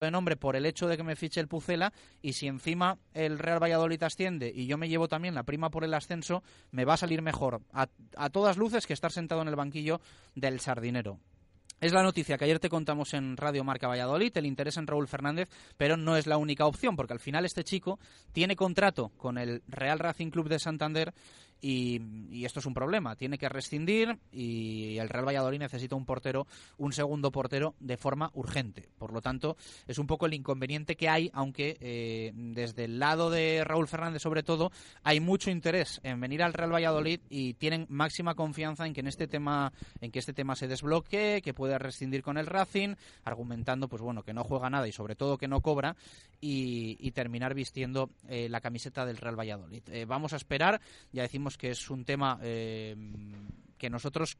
de nombre por el hecho de que me fiche el Pucela y si encima el Real Valladolid asciende y yo me llevo también la prima por el ascenso, me va a salir mejor a, a todas luces que estar sentado en el banquillo del Sardinero. Es la noticia que ayer te contamos en Radio Marca Valladolid, el interés en Raúl Fernández, pero no es la única opción, porque al final este chico tiene contrato con el Real Racing Club de Santander y, esto es un problema. Tiene que rescindir y el Real Valladolid necesita un portero, un segundo portero de forma urgente. Por lo tanto, es un poco el inconveniente que hay, aunque eh, desde el lado de Raúl Fernández sobre todo hay mucho interés en venir al Real Valladolid y tienen máxima confianza en que en este tema, en que este tema se desbloquee, que pueda rescindir con el Racing, argumentando pues bueno que no juega nada y sobre todo que no cobra y, terminar vistiendo eh, la camiseta del Real Valladolid. Eh, vamos a esperar, ya decimos que es un tema eh, que nosotros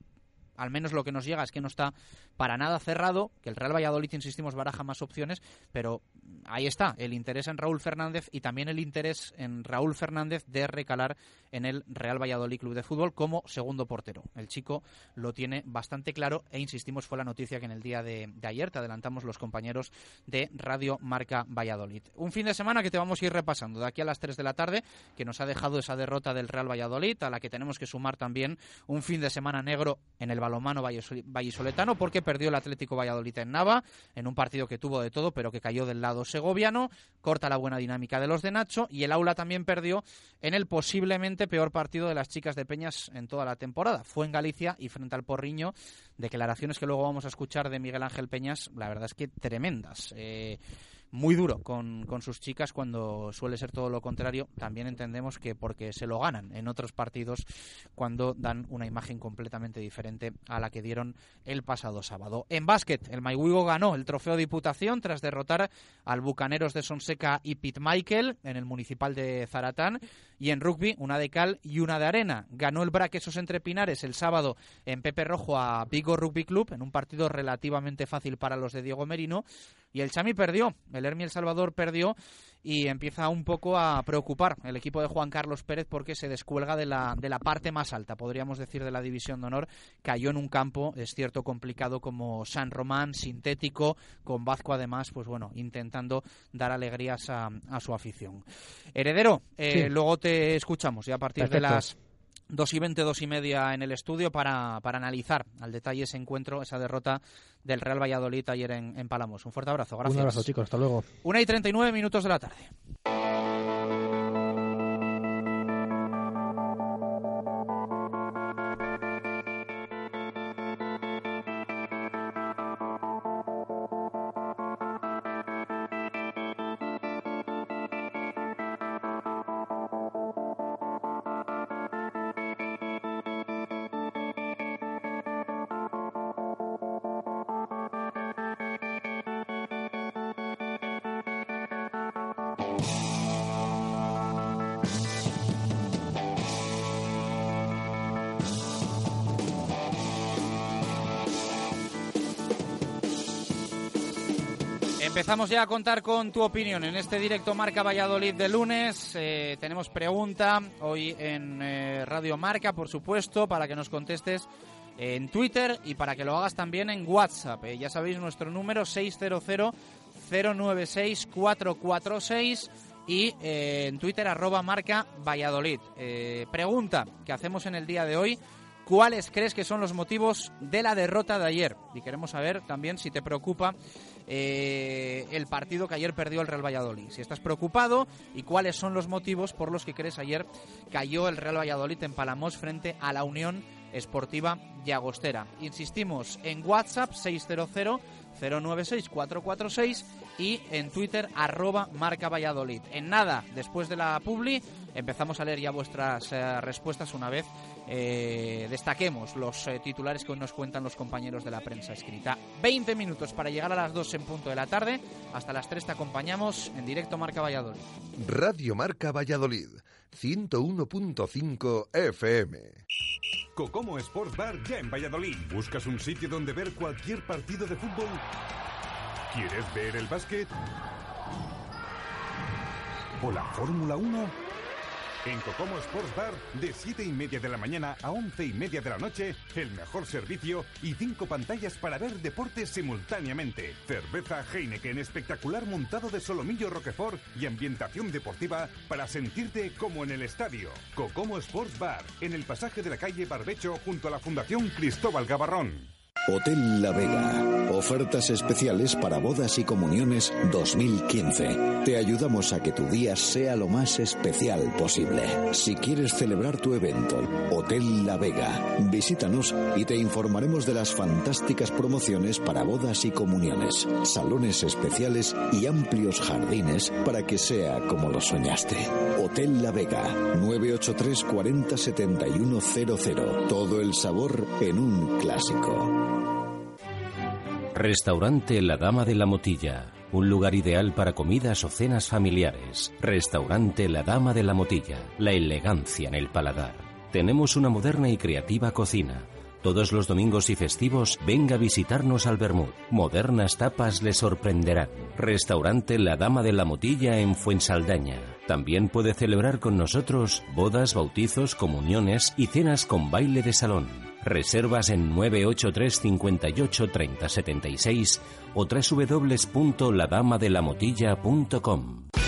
al menos lo que nos llega es que no está para nada cerrado, que el Real Valladolid, insistimos, baraja más opciones, pero ahí está el interés en Raúl Fernández y también el interés en Raúl Fernández de recalar en el Real Valladolid Club de Fútbol como segundo portero. El chico lo tiene bastante claro e insistimos, fue la noticia que en el día de, ayer te adelantamos los compañeros de Radio Marca Valladolid. Un fin de semana que te vamos a ir repasando de aquí a las 3 de la tarde, que nos ha dejado esa derrota del Real Valladolid, a la que tenemos que sumar también un fin de semana negro en el balomano vallisoletano, porque perdió el Atlético Valladolid en Nava, en un partido que tuvo de todo, pero que cayó del lado segoviano, corta la buena dinámica de los de Nacho, y el Aula también perdió en el posiblemente peor partido de las chicas de Peñas en toda la temporada. Fue en Galicia y frente al Porriño, declaraciones que luego vamos a escuchar de Miguel Ángel Peñas, la verdad es que tremendas. Eh, muy duro con, con, sus chicas cuando suele ser todo lo contrario. También entendemos que porque se lo ganan en otros partidos cuando dan una imagen completamente diferente a la que dieron el pasado sábado. En básquet, el Maiwigo ganó el trofeo de Diputación tras derrotar al Bucaneros de Sonseca y Pit Michael en el municipal de Zaratán. Y en rugby, una de cal y una de arena. Ganó el Braquesos entre Pinares el sábado en Pepe Rojo a Vigo Rugby Club en un partido relativamente fácil para los de Diego Merino. Y el Chami perdió, el Hermi El Salvador perdió y empieza un poco a preocupar el equipo de Juan Carlos Pérez porque se descuelga de la, de la parte más alta, podríamos decir, de la división de honor. Cayó en un campo, es cierto, complicado como San Román, sintético, con Vasco además, pues bueno, intentando dar alegrías a, su afición. Heredero, eh, luego te escuchamos ya a partir de las Dos y veinte, dos y media en el estudio para, para, analizar al detalle ese encuentro, esa derrota del Real Valladolid ayer en, en Palamos. Un fuerte abrazo, gracias. Un abrazo, chicos, hasta luego. Una y treinta y nueve minutos de la tarde. Empezamos ya a contar con tu opinión en este directo Marca Valladolid de lunes. Eh, tenemos pregunta hoy en eh, Radio Marca, por supuesto, para que nos contestes en Twitter y para que lo hagas también en WhatsApp. Eh, ya sabéis nuestro número 600 096 446 y en Twitter arroba marca Valladolid. pregunta que hacemos en el día de hoy. ¿Cuáles crees que son los motivos de la derrota de ayer? Y queremos saber también si te preocupa eh, el partido que ayer perdió el Real Valladolid. Si estás preocupado y cuáles son los motivos por los que crees ayer cayó el Real Valladolid en Palamos frente a la Unión Esportiva Llagostera. Insistimos en WhatsApp 600 096 446 y en Twitter arroba marca Valladolid. En nada, después de la publi, empezamos a leer ya vuestras eh, respuestas una vez eh, destaquemos los eh, titulares que hoy nos cuentan los compañeros de la prensa escrita. 20 minutos para llegar a las 2 en punto de la tarde. Hasta las 3 te acompañamos en directo Marca Valladolid. Radio Marca Valladolid, 101.5 FM. Cocomo Sports Bar ya en Valladolid. ¿Buscas un sitio donde ver cualquier partido de fútbol? ¿Quieres ver el básquet? ¿O la Fórmula 1? En Cocomo Sports Bar, de 7 y media de la mañana a 11 y media de la noche, el mejor servicio y cinco pantallas para ver deportes simultáneamente. Cerveza Heineken espectacular montado de solomillo Roquefort y ambientación deportiva para sentirte como en el estadio. Cocomo Sports Bar, en el pasaje de la calle Barbecho junto a la Fundación Cristóbal Gavarrón. Hotel La Vega. Ofertas especiales para bodas y comuniones 2015. Te ayudamos a que tu día sea lo más especial posible. Si quieres celebrar tu evento, Hotel La Vega, visítanos y te informaremos de las fantásticas promociones para bodas y comuniones, salones especiales y amplios jardines para que sea como lo soñaste. Hotel La Vega, 983 40 7100. Todo el sabor en un clásico. Restaurante La Dama de la Motilla. Un lugar ideal para comidas o cenas familiares. Restaurante La Dama de la Motilla. La elegancia en el paladar. Tenemos una moderna y creativa cocina. Todos los domingos y festivos venga a visitarnos al Bermud. Modernas tapas le sorprenderán. Restaurante La Dama de la Motilla en Fuensaldaña. También puede celebrar con nosotros bodas, bautizos, comuniones y cenas con baile de salón. Reservas en 983 58 30 76 o www.ladamadelamotilla.com.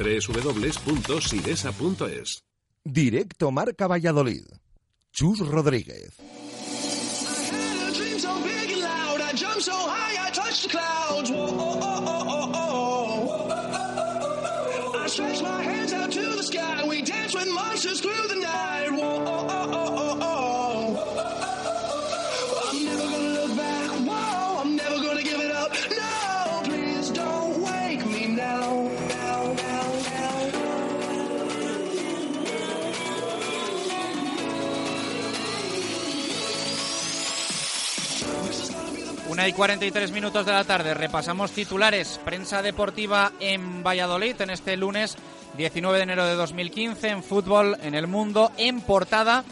www.sidesa.es. Directo Marca Valladolid. Chus Rodríguez. stretch my hands out to the sky. We dance with monsters through the night. Una y 43 minutos de la tarde. Repasamos titulares. Prensa deportiva en Valladolid en este lunes 19 de enero de 2015. En fútbol en el mundo. En portada.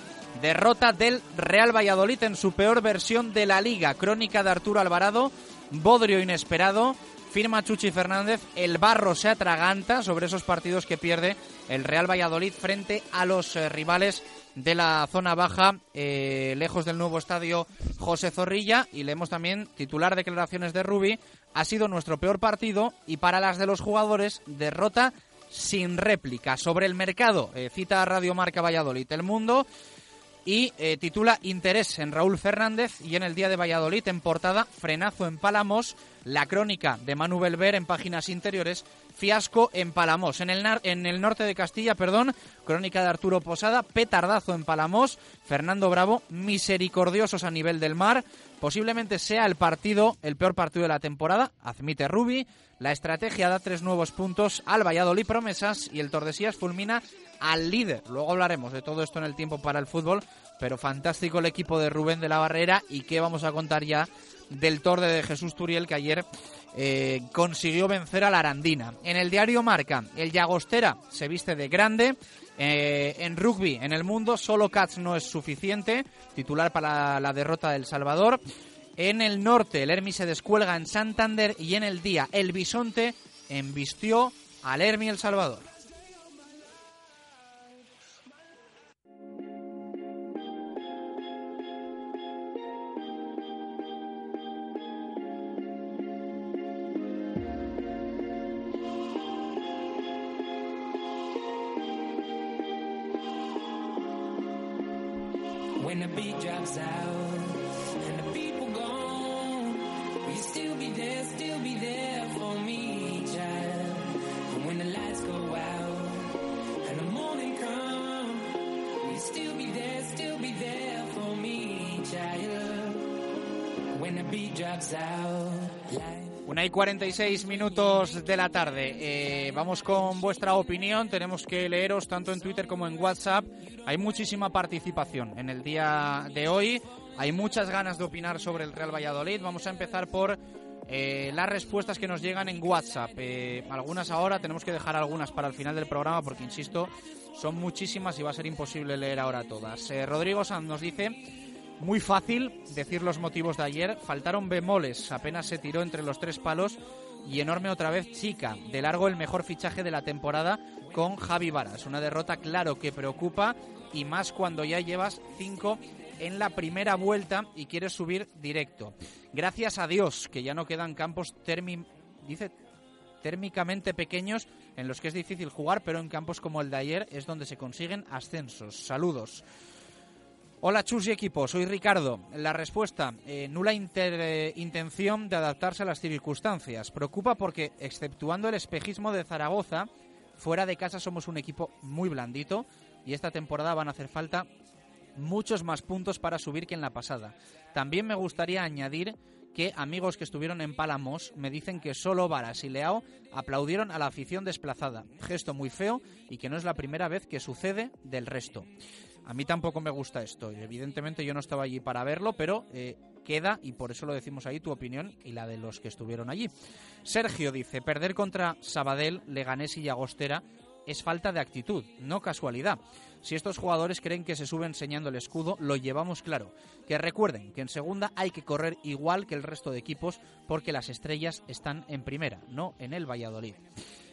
Derrota del Real Valladolid en su peor versión de la liga. Crónica de Arturo Alvarado. Bodrio inesperado. Firma Chuchi Fernández. El barro se atraganta sobre esos partidos que pierde el Real Valladolid frente a los eh, rivales de la zona baja, eh, lejos del nuevo estadio José Zorrilla. Y leemos también titular declaraciones de Rubi. Ha sido nuestro peor partido y para las de los jugadores, derrota sin réplica. Sobre el mercado, eh, cita a Radio Marca Valladolid El Mundo y eh, titula Interés en Raúl Fernández y en el día de Valladolid en portada Frenazo en Palamos, la crónica de Manu Belver en páginas interiores, fiasco en Palamos. En el, norte de Castilla, perdón, crónica de Arturo Posada, petardazo en Palamos, Fernando Bravo, misericordiosos a nivel del mar, posiblemente sea el partido, el peor partido de la temporada, admite Rubi, la estrategia da tres nuevos puntos al Valladolid Promesas y el Tordesillas fulmina al líder. Luego hablaremos de todo esto en el tiempo para el fútbol, pero fantástico el equipo de Rubén de la Barrera y qué vamos a contar ya del Torde de Jesús Turiel que ayer eh, consiguió vencer a la Arandina. En el diario Marca, el Llagostera se viste de grande. Eh, en rugby, en el mundo, solo Cats no es suficiente. Titular para la derrota del Salvador. En el norte, el Hermi se descuelga en Santander. Y en el día, el Bisonte embistió al Hermi El Salvador. Y 46 minutos de la tarde. Eh, vamos con vuestra opinión. Tenemos que leeros tanto en Twitter como en WhatsApp. Hay muchísima participación en el día de hoy. Hay muchas ganas de opinar sobre el Real Valladolid. Vamos a empezar por eh, las respuestas que nos llegan en WhatsApp. Eh, algunas ahora, tenemos que dejar algunas para el final del programa porque, insisto, son muchísimas y va a ser imposible leer ahora todas. Eh, Rodrigo Sanz nos dice... Muy fácil decir los motivos de ayer. Faltaron bemoles, apenas se tiró entre los tres palos. Y enorme otra vez Chica, de largo el mejor fichaje de la temporada con Javi Varas. Una derrota claro que preocupa y más cuando ya llevas cinco en la primera vuelta y quieres subir directo. Gracias a Dios que ya no quedan campos termi dice térmicamente pequeños en los que es difícil jugar, pero en campos como el de ayer es donde se consiguen ascensos. Saludos. Hola Chus y equipo, soy Ricardo. La respuesta, eh, nula eh, intención de adaptarse a las circunstancias. Preocupa porque, exceptuando el espejismo de Zaragoza, fuera de casa somos un equipo muy blandito y esta temporada van a hacer falta muchos más puntos para subir que en la pasada. También me gustaría añadir que amigos que estuvieron en Palamos me dicen que solo Varas y Leao aplaudieron a la afición desplazada. Gesto muy feo y que no es la primera vez que sucede del resto. A mí tampoco me gusta esto. Evidentemente yo no estaba allí para verlo, pero eh, queda, y por eso lo decimos ahí, tu opinión y la de los que estuvieron allí. Sergio dice, perder contra Sabadell, Leganés y Llagostera es falta de actitud, no casualidad. Si estos jugadores creen que se sube enseñando el escudo, lo llevamos claro. Que recuerden que en segunda hay que correr igual que el resto de equipos porque las estrellas están en primera, no en el Valladolid.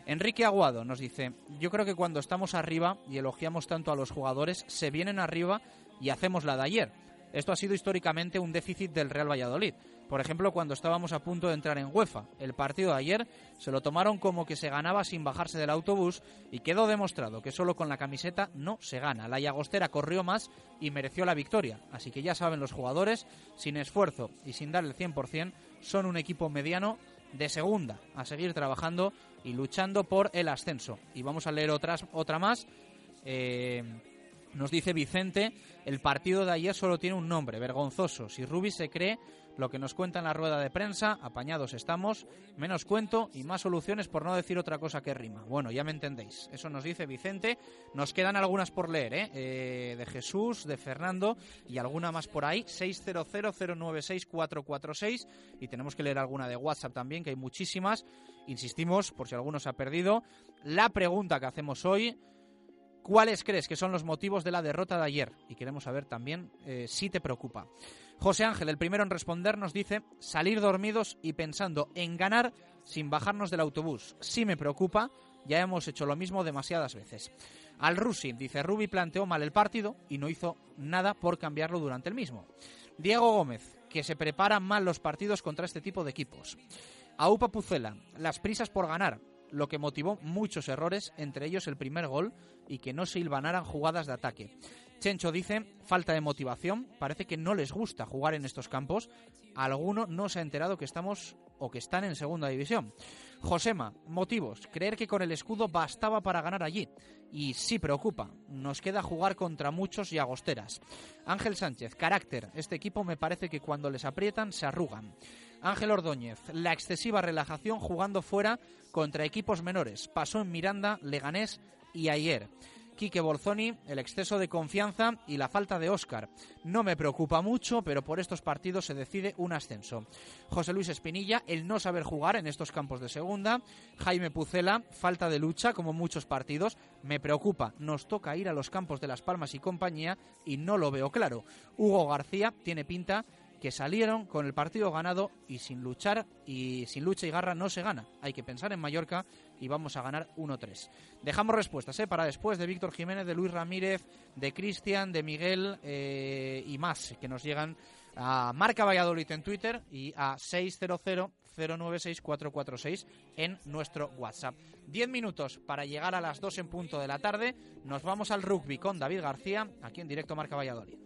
Enrique Aguado nos dice, yo creo que cuando estamos arriba y elogiamos tanto a los jugadores, se vienen arriba y hacemos la de ayer. Esto ha sido históricamente un déficit del Real Valladolid. Por ejemplo, cuando estábamos a punto de entrar en UEFA, el partido de ayer se lo tomaron como que se ganaba sin bajarse del autobús y quedó demostrado que solo con la camiseta no se gana. La Llagostera corrió más y mereció la victoria. Así que ya saben los jugadores, sin esfuerzo y sin dar el 100%, son un equipo mediano de segunda, a seguir trabajando y luchando por el ascenso. Y vamos a leer otras, otra más. Eh, nos dice Vicente, el partido de ayer solo tiene un nombre, vergonzoso. Si Rubi se cree lo que nos cuenta en la rueda de prensa, apañados estamos, menos cuento y más soluciones por no decir otra cosa que rima. Bueno, ya me entendéis. Eso nos dice Vicente. Nos quedan algunas por leer, ¿eh? Eh, de Jesús, de Fernando y alguna más por ahí. 600-096-446 y tenemos que leer alguna de WhatsApp también, que hay muchísimas. Insistimos, por si alguno se ha perdido, la pregunta que hacemos hoy... ¿Cuáles crees que son los motivos de la derrota de ayer? Y queremos saber también eh, si te preocupa. José Ángel, el primero en responder, nos dice salir dormidos y pensando en ganar sin bajarnos del autobús. Sí me preocupa, ya hemos hecho lo mismo demasiadas veces. Al Rusi, dice Rubi planteó mal el partido y no hizo nada por cambiarlo durante el mismo. Diego Gómez, que se preparan mal los partidos contra este tipo de equipos. Aupa Pucela, las prisas por ganar, lo que motivó muchos errores, entre ellos el primer gol y que no se hilvanaran jugadas de ataque. Chencho dice, falta de motivación, parece que no les gusta jugar en estos campos, alguno no se ha enterado que estamos o que están en segunda división. Josema, motivos, creer que con el escudo bastaba para ganar allí. Y sí preocupa, nos queda jugar contra muchos y agosteras. Ángel Sánchez, carácter, este equipo me parece que cuando les aprietan se arrugan. Ángel Ordóñez, la excesiva relajación jugando fuera contra equipos menores. Pasó en Miranda, Leganés y ayer. Quique Bolzoni, el exceso de confianza y la falta de Óscar. No me preocupa mucho, pero por estos partidos se decide un ascenso. José Luis Espinilla, el no saber jugar en estos campos de segunda. Jaime Pucela, falta de lucha, como muchos partidos. Me preocupa, nos toca ir a los campos de Las Palmas y compañía y no lo veo claro. Hugo García tiene pinta que salieron con el partido ganado y sin luchar y sin lucha y garra no se gana. Hay que pensar en Mallorca y vamos a ganar 1-3. Dejamos respuestas ¿eh? para después de Víctor Jiménez, de Luis Ramírez, de Cristian, de Miguel eh, y más que nos llegan a Marca Valladolid en Twitter y a 600 096 en nuestro WhatsApp. 10 minutos para llegar a las 2 en punto de la tarde. Nos vamos al rugby con David García, aquí en directo Marca Valladolid.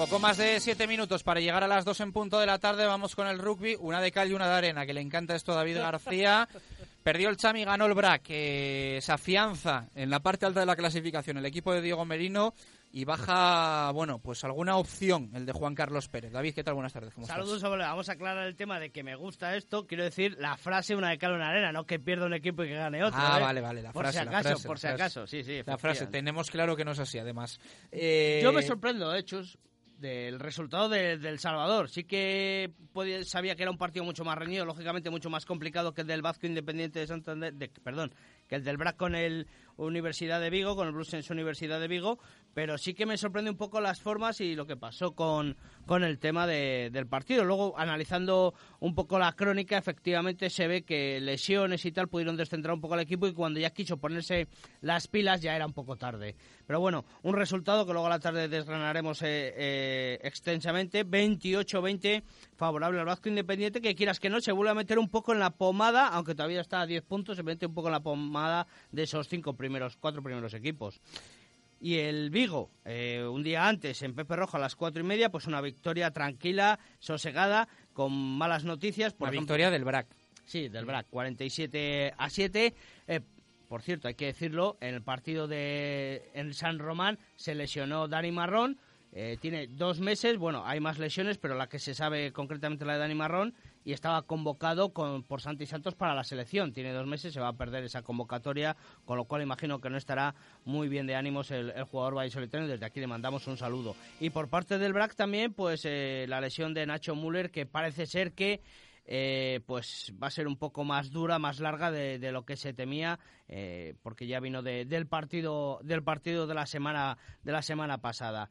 Poco más de siete minutos para llegar a las dos en punto de la tarde. Vamos con el rugby. Una de cal y una de arena, que le encanta esto a David García. Perdió el Chami, ganó el BRAC, que se afianza en la parte alta de la clasificación el equipo de Diego Merino y baja, bueno, pues alguna opción el de Juan Carlos Pérez. David, ¿qué tal? Buenas tardes. Saludos. Vamos a aclarar el tema de que me gusta esto. Quiero decir la frase una de cal una arena, no que pierda un equipo y que gane otro. Ah, ¿eh? vale, vale, la por frase, si la acaso, frase, por la si acaso, sí, sí. La frase, tenemos claro que no es así, además. Eh, Yo me sorprendo, de hecho, del resultado de- del Salvador. Sí que sabía que era un partido mucho más reñido, lógicamente mucho más complicado que el del Vasco Independiente de Santander, de- perdón, que el del BRAC con el Universidad de Vigo, con el Brussels Universidad de Vigo, pero sí que me sorprende un poco las formas y lo que pasó con, con el tema de- del partido. Luego, analizando un poco la crónica, efectivamente se ve que lesiones y tal pudieron descentrar un poco al equipo y cuando ya quiso ponerse las pilas ya era un poco tarde. Pero bueno, un resultado que luego a la tarde desgranaremos eh, eh, extensamente. 28-20 favorable al Vasco Independiente, que quieras que no, se vuelve a meter un poco en la pomada, aunque todavía está a 10 puntos, se mete un poco en la pomada de esos cinco primeros, cuatro primeros equipos. Y el Vigo, eh, un día antes, en Pepe Rojo a las cuatro y media, pues una victoria tranquila, sosegada, con malas noticias. Por la ejemplo- victoria del BRAC. Sí, del BRAC, 47 a 7. Eh, por cierto, hay que decirlo, en el partido de en San Román se lesionó Dani Marrón. eh, tiene dos meses, bueno, hay más lesiones, pero la que se sabe concretamente la de Dani Marrón y estaba convocado con, por Santi Santos para la selección. Tiene dos meses, se va a perder esa convocatoria, con lo cual imagino que no estará muy bien de ánimos el, el jugador vallisoletano desde aquí le mandamos un saludo. Y por parte del BRAC también, pues eh, la lesión de Nacho Müller, que parece ser que eh, pues va a ser un poco más dura, más larga de, de lo que se temía, eh, porque ya vino de- del partido del partido de la semana de la semana pasada.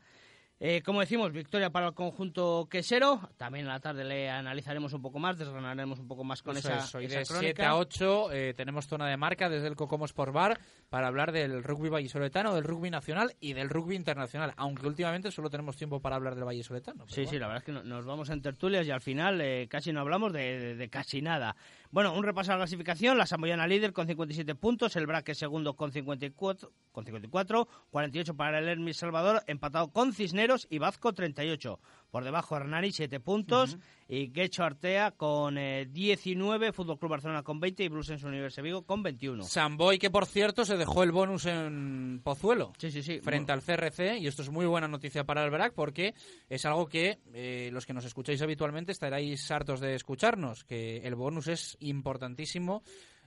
Eh, como decimos, victoria para el conjunto quesero. También en la tarde le analizaremos un poco más, desgranaremos un poco más con Eso esa, es, hoy esa de crónica. 7 a 8 eh, tenemos zona de marca desde el Cocomo Sport Bar para hablar del rugby vallisoletano, del rugby nacional y del rugby internacional, aunque últimamente solo tenemos tiempo para hablar del vallisoletano. Sí, bueno. sí, la verdad es que no- nos vamos en tertulias y al final eh, casi no hablamos de, de- de casi nada. Bueno, un repaso a la clasificación. La Samoyana líder con 57 puntos, el Braque segundo con 54, con 54 48 para el Hermes Salvador, empatado con Cisneros y Vazco 38. Por debajo Hernani 7 puntos y Guecho Artea con eh, 19, Fútbol Club Barcelona con 20 y Blues Universe Vigo con 21. Samboy, que por cierto se dejó el bonus en Pozuelo. Sí, sí, sí. Frente al CRC, y esto es muy buena noticia para el BRAC porque es algo que eh, los que nos escucháis habitualmente estaréis hartos de escucharnos, que el bonus es importantísimo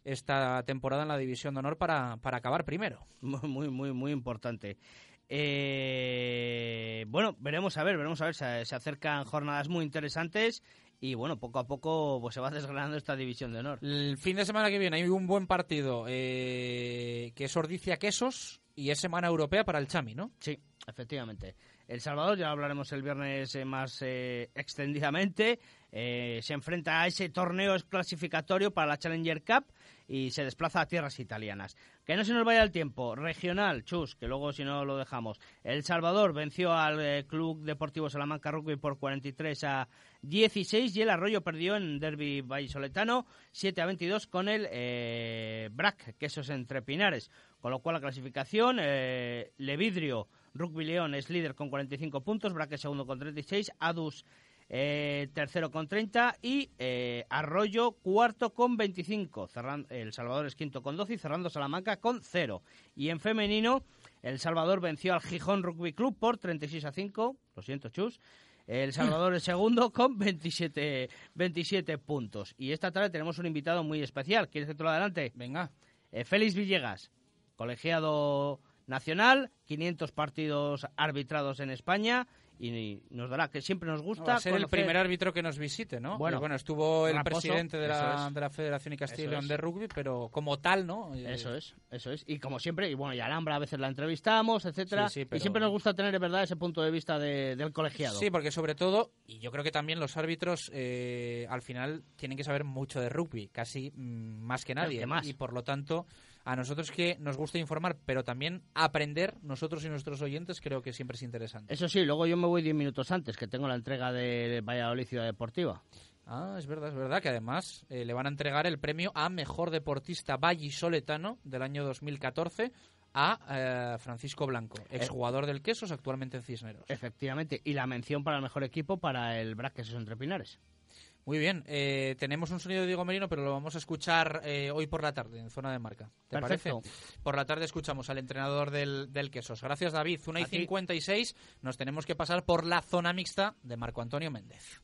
esta temporada en la División de Honor para, para acabar primero. Muy, muy, muy, muy importante. Eh, bueno, veremos a ver, veremos a ver. Se, se acercan jornadas muy interesantes y bueno, poco a poco pues, se va desgranando esta división de honor. El fin de semana que viene hay un buen partido eh, que es Ordicia Quesos y es semana europea para el Chami, ¿no? Sí, efectivamente. El Salvador, ya lo hablaremos el viernes eh, más eh, extendidamente, se enfrenta a ese torneo clasificatorio para la Challenger Cup y se desplaza a tierras italianas. Que no se nos vaya el tiempo. Regional, chus, que luego si no lo dejamos. El Salvador venció al eh, Club Deportivo Salamanca Rugby por 43 a 16 y el Arroyo perdió en Derby Vallisoletano 7 a 22 con el eh, BRAC, que eso es entre Pinares. Con lo cual la clasificación, eh, Levidrio, Rugby León es líder con 45 puntos, BRAC es segundo con 36, Adus eh, tercero con 30 y eh, Arroyo cuarto con 25. Cerran- el Salvador es quinto con 12 y cerrando Salamanca con 0. Y en femenino, El Salvador venció al Gijón Rugby Club por 36 a 5. Lo siento, Chus. El Salvador es segundo con 27, 27 puntos. Y esta tarde tenemos un invitado muy especial. ¿Quieres que te lo adelante? Venga. Eh, Félix Villegas, colegiado nacional, 500 partidos arbitrados en España y nos dará, que siempre nos gusta. Va a ser el primer árbitro que nos visite, ¿no? Bueno, Bueno, bueno estuvo el Raposo, presidente de la, es. de la Federación y Castilla y León de Rugby, pero como tal, ¿no? Eso es, eso es. Y como siempre, y bueno, y Alhambra a veces la entrevistamos, etcétera. Sí, sí, Y siempre nos gusta tener, de verdad, ese punto de vista de- del colegiado. Sí, porque sobre todo, y yo creo que también los árbitros eh, al final tienen que saber mucho de rugby, casi mm, más que nadie. que más. Y por lo tanto, a nosotros que nos gusta informar, pero también aprender, nosotros y nuestros oyentes, creo que siempre es interesante. Eso sí, luego yo me voy 10 minutos antes, que tengo la entrega de Valladolid Ciudad Deportiva. Ah, es verdad, es verdad que además eh, le van a entregar el premio a Mejor Deportista Vallisoletano del año 2014 a eh, Francisco Blanco, exjugador del Quesos, actualmente en Cisneros. Efectivamente, y la mención para el mejor equipo para el Braques entre Pinares. Muy bien, eh, tenemos un sonido de Diego Merino, pero lo vamos a escuchar eh, hoy por la tarde en zona de marca. ¿Te Perfecto. parece? Por la tarde escuchamos al entrenador del, del Quesos. Gracias, David. Una y A ti. 56, nos tenemos que pasar por la zona mixta de Marco Antonio Méndez.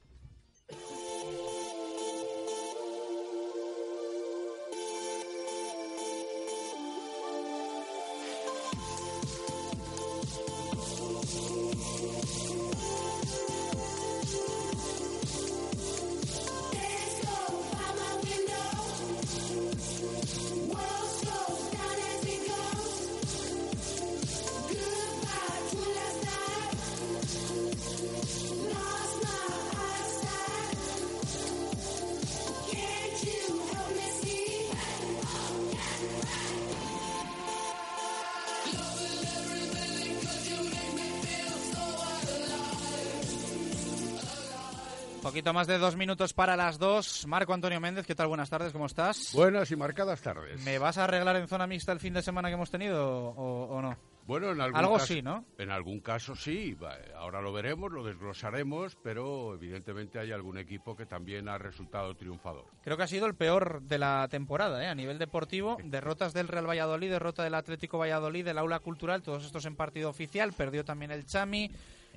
Más de dos minutos para las dos. Marco Antonio Méndez, ¿qué tal? Buenas tardes, ¿cómo estás? Buenas y marcadas tardes. ¿Me vas a arreglar en zona mixta el fin de semana que hemos tenido o, o no? Bueno, en algún Algo caso, sí, ¿no? En algún caso sí. Ahora lo veremos, lo desglosaremos, pero evidentemente hay algún equipo que también ha resultado triunfador. Creo que ha sido el peor de la temporada, ¿eh? a nivel deportivo. Derrotas del Real Valladolid, derrota del Atlético Valladolid, del Aula Cultural, todos estos en partido oficial. Perdió también el Chami.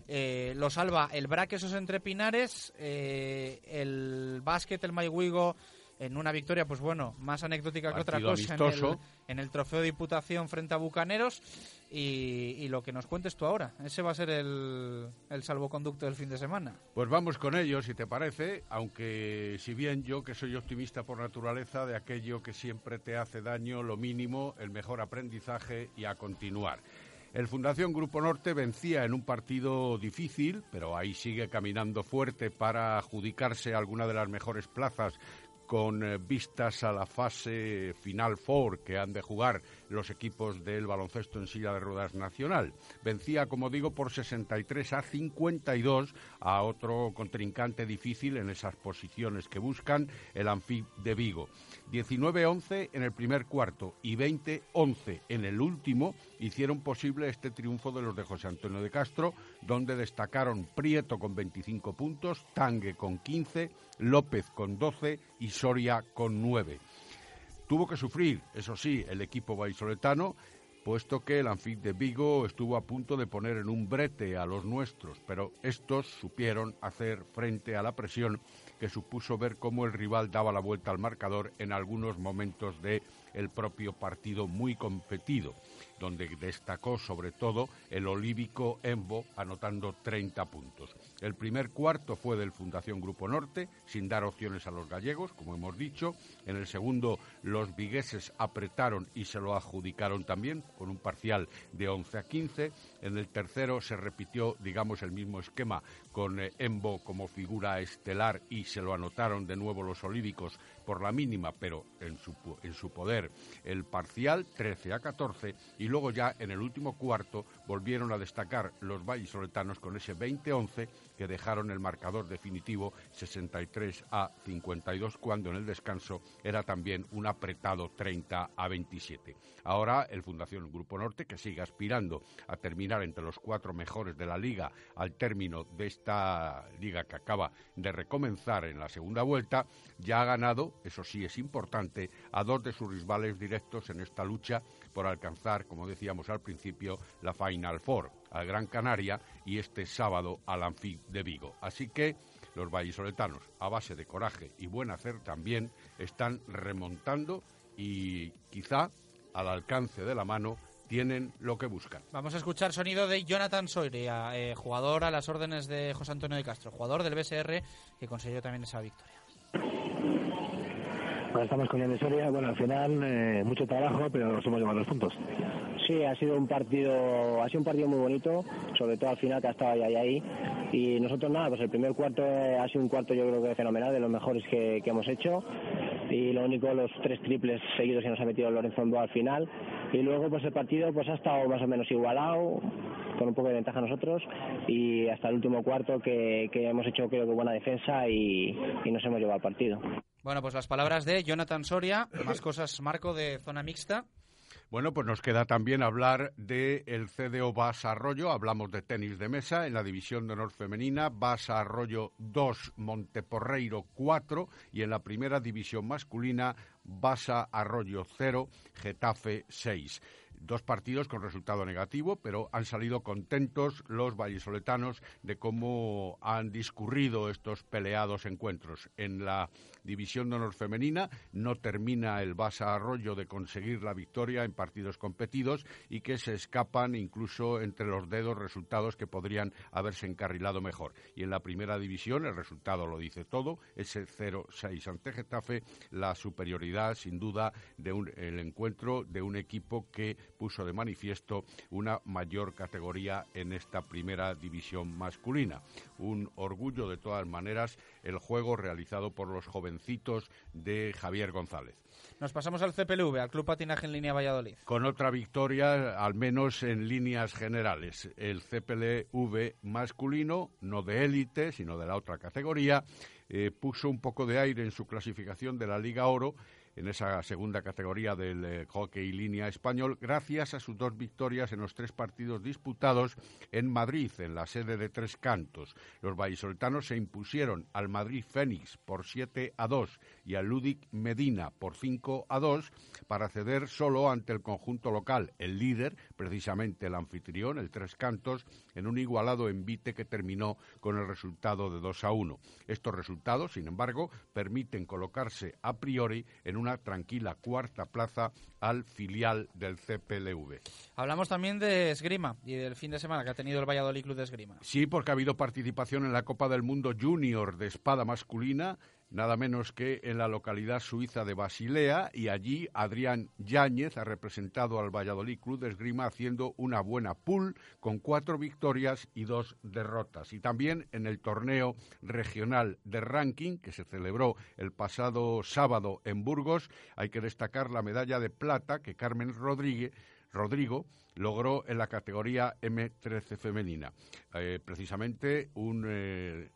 Eh, lo salva el Braquesos entre Pinares. eh, el básquet, el Maywigo, en una victoria, pues bueno, más anecdótica que otra cosa en el, amistoso. en el trofeo de Diputación frente a Bucaneros. Y, y lo que nos cuentes tú ahora. Ese va a ser el, el salvoconducto del fin de semana. Pues vamos con ello, si te parece, aunque si bien yo que soy optimista por naturaleza, de aquello que siempre te hace daño, lo mínimo, el mejor aprendizaje y a continuar. El Fundación Grupo Norte vencía en un partido difícil, pero ahí sigue caminando fuerte para adjudicarse alguna de las mejores plazas con eh, vistas a la fase final four que han de jugar los equipos del baloncesto en silla de ruedas nacional. Vencía, como digo, por 63 a 52 a otro contrincante difícil en esas posiciones que buscan, el Anfib de Vigo. 19-11 en el primer cuarto y 20-11 en el último hicieron posible este triunfo de los de José Antonio de Castro, donde destacaron Prieto con 25 puntos, Tangue con 15, López con 12 y Soria con 9. Tuvo que sufrir, eso sí, el equipo vallisoletano, puesto que el Anfib de Vigo estuvo a punto de poner en un brete a los nuestros, pero estos supieron hacer frente a la presión que supuso ver cómo el rival daba la vuelta al marcador en algunos momentos de el propio partido muy competido, donde destacó sobre todo el olívico Embo anotando 30 puntos. El primer cuarto fue del Fundación Grupo Norte, sin dar opciones a los gallegos, como hemos dicho. En el segundo, los vigueses apretaron y se lo adjudicaron también, con un parcial de 11 a 15. En el tercero se repitió, digamos, el mismo esquema con eh, Embo como figura estelar y se lo anotaron de nuevo los olívicos por la mínima, pero en su, en su poder. El parcial 13 a 14 y luego ya en el último cuarto volvieron a destacar los vallisoletanos con ese 20-11 que dejaron el marcador definitivo 63 a 52 cuando en el descanso era también un apretado 30 a 27. Ahora el Fundación Grupo Norte que sigue aspirando a terminar entre los cuatro mejores de la liga al término de esta liga que acaba de recomenzar en la segunda vuelta ya ha ganado, eso sí es importante, a dos de sus rivales directos en esta lucha por alcanzar, como decíamos al principio, la Final Four, al Gran Canaria y este sábado al Anfib de Vigo. Así que los vallisoletanos, a base de coraje y buen hacer también, están remontando y quizá al alcance de la mano tienen lo que buscan. Vamos a escuchar sonido de Jonathan Soria, eh, jugador a las órdenes de José Antonio de Castro, jugador del BSR que consiguió también esa victoria. Bueno, estamos con Yannis Soria. Bueno, al final eh, mucho trabajo, pero nos hemos llevado los puntos. Sí, ha sido un partido, ha sido un partido muy bonito, sobre todo al final que ha estado ahí, ahí, ahí. Y nosotros nada, pues el primer cuarto ha sido un cuarto yo creo que fenomenal, de los mejores que, que hemos hecho. Y lo único, los tres triples seguidos que nos ha metido Lorenzo Embo al final. Y luego pues el partido pues ha estado más o menos igualado, con un poco de ventaja nosotros. Y hasta el último cuarto que, que hemos hecho creo que buena defensa y, y nos hemos llevado el partido. Bueno, pues las palabras de Jonathan Soria, más cosas, Marco, de zona mixta. Bueno, pues nos queda también hablar del el CDO Basa Arroyo. Hablamos de tenis de mesa en la división de honor femenina. Basa Arroyo 2, Monteporreiro 4 y en la primera división masculina Basa Arroyo 0, Getafe 6 dos partidos con resultado negativo, pero han salido contentos los vallisoletanos de cómo han discurrido estos peleados encuentros. En la división de honor femenina no termina el Basa Arroyo de conseguir la victoria en partidos competidos y que se escapan incluso entre los dedos resultados que podrían haberse encarrilado mejor. Y en la primera división el resultado lo dice todo, ese 0-6 ante Getafe, la superioridad sin duda de un, el encuentro de un equipo que puso de manifiesto una mayor categoría en esta primera división masculina. Un orgullo de todas maneras el juego realizado por los jovencitos de Javier González. Nos pasamos al CPLV, al Club Patinaje en Línea Valladolid. Con otra victoria, al menos en líneas generales. El CPLV masculino, no de élite, sino de la otra categoría, eh, puso un poco de aire en su clasificación de la Liga Oro en esa segunda categoría del eh, hockey línea español, gracias a sus dos victorias en los tres partidos disputados en Madrid, en la sede de Tres Cantos. Los vallisoletanos se impusieron al Madrid Fénix por 7 a 2 y al Ludic Medina por 5 a 2 para ceder solo ante el conjunto local, el líder, precisamente el anfitrión, el Tres Cantos, en un igualado envite que terminó con el resultado de 2 a 1. Estos resultados, sin embargo, permiten colocarse a priori en una tranquila cuarta plaza al filial del CPLV. Hablamos también de esgrima y del fin de semana que ha tenido el Valladolid Club de Esgrima. Sí, porque ha habido participación en la Copa del Mundo Junior de espada masculina nada menos que en la localidad suiza de Basilea y allí Adrián Yáñez ha representado al Valladolid Club de Esgrima haciendo una buena pool con cuatro victorias y dos derrotas. Y también en el torneo regional de ranking que se celebró el pasado sábado en Burgos hay que destacar la medalla de plata que Carmen Rodríguez Rodrigo logró en la categoría M13 femenina. Eh, precisamente un eh,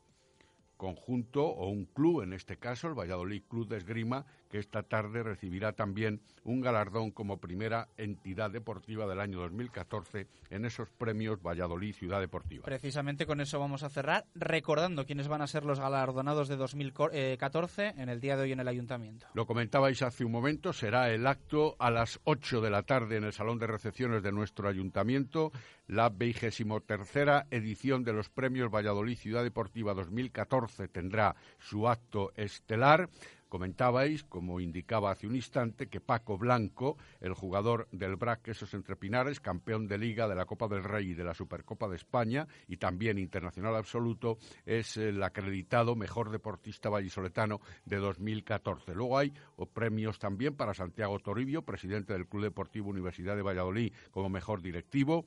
conjunto o un club, en este caso el Valladolid Club de Esgrima, que esta tarde recibirá también un galardón como primera entidad deportiva del año 2014 en esos premios Valladolid Ciudad Deportiva. Precisamente con eso vamos a cerrar, recordando quiénes van a ser los galardonados de 2014 en el día de hoy en el Ayuntamiento. Lo comentabais hace un momento, será el acto a las 8 de la tarde en el Salón de Recepciones de nuestro Ayuntamiento, la vigésimo tercera edición de los premios Valladolid Ciudad Deportiva 2014 tendrá su acto estelar. Comentabais, como indicaba hace un instante, que Paco Blanco, el jugador del BRAC Quesos Entre Pinares, campeón de Liga de la Copa del Rey y de la Supercopa de España y también internacional absoluto, es el acreditado mejor deportista vallisoletano de 2014. Luego hay premios también para Santiago Toribio, presidente del Club Deportivo Universidad de Valladolid, como mejor directivo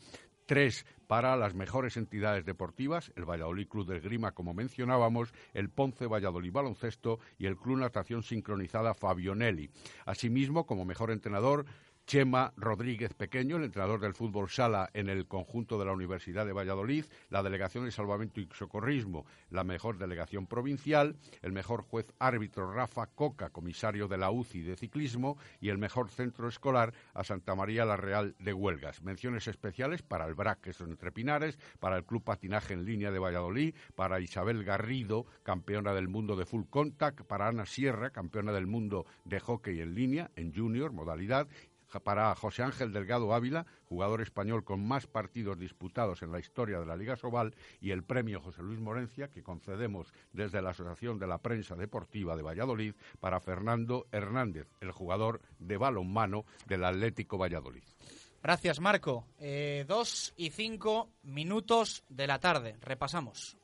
tres para las mejores entidades deportivas, el Valladolid Club de Esgrima, como mencionábamos, el Ponce Valladolid Baloncesto y el Club Natación Sincronizada Fabionelli. Asimismo, como mejor entrenador, Chema Rodríguez Pequeño, el entrenador del fútbol sala en el conjunto de la Universidad de Valladolid, la Delegación de Salvamento y Socorrismo, la mejor delegación provincial, el mejor juez árbitro Rafa Coca, comisario de la UCI de ciclismo, y el mejor centro escolar a Santa María la Real de Huelgas. Menciones especiales para el BRAC, que son entre Pinares, para el Club Patinaje en Línea de Valladolid, para Isabel Garrido, campeona del mundo de full contact, para Ana Sierra, campeona del mundo de hockey en línea, en junior, modalidad, para José Ángel Delgado Ávila, jugador español con más partidos disputados en la historia de la Liga Sobal, y el premio José Luis Morencia, que concedemos desde la Asociación de la Prensa Deportiva de Valladolid, para Fernando Hernández, el jugador de balonmano del Atlético Valladolid. Gracias, Marco. Eh, dos y cinco minutos de la tarde. Repasamos.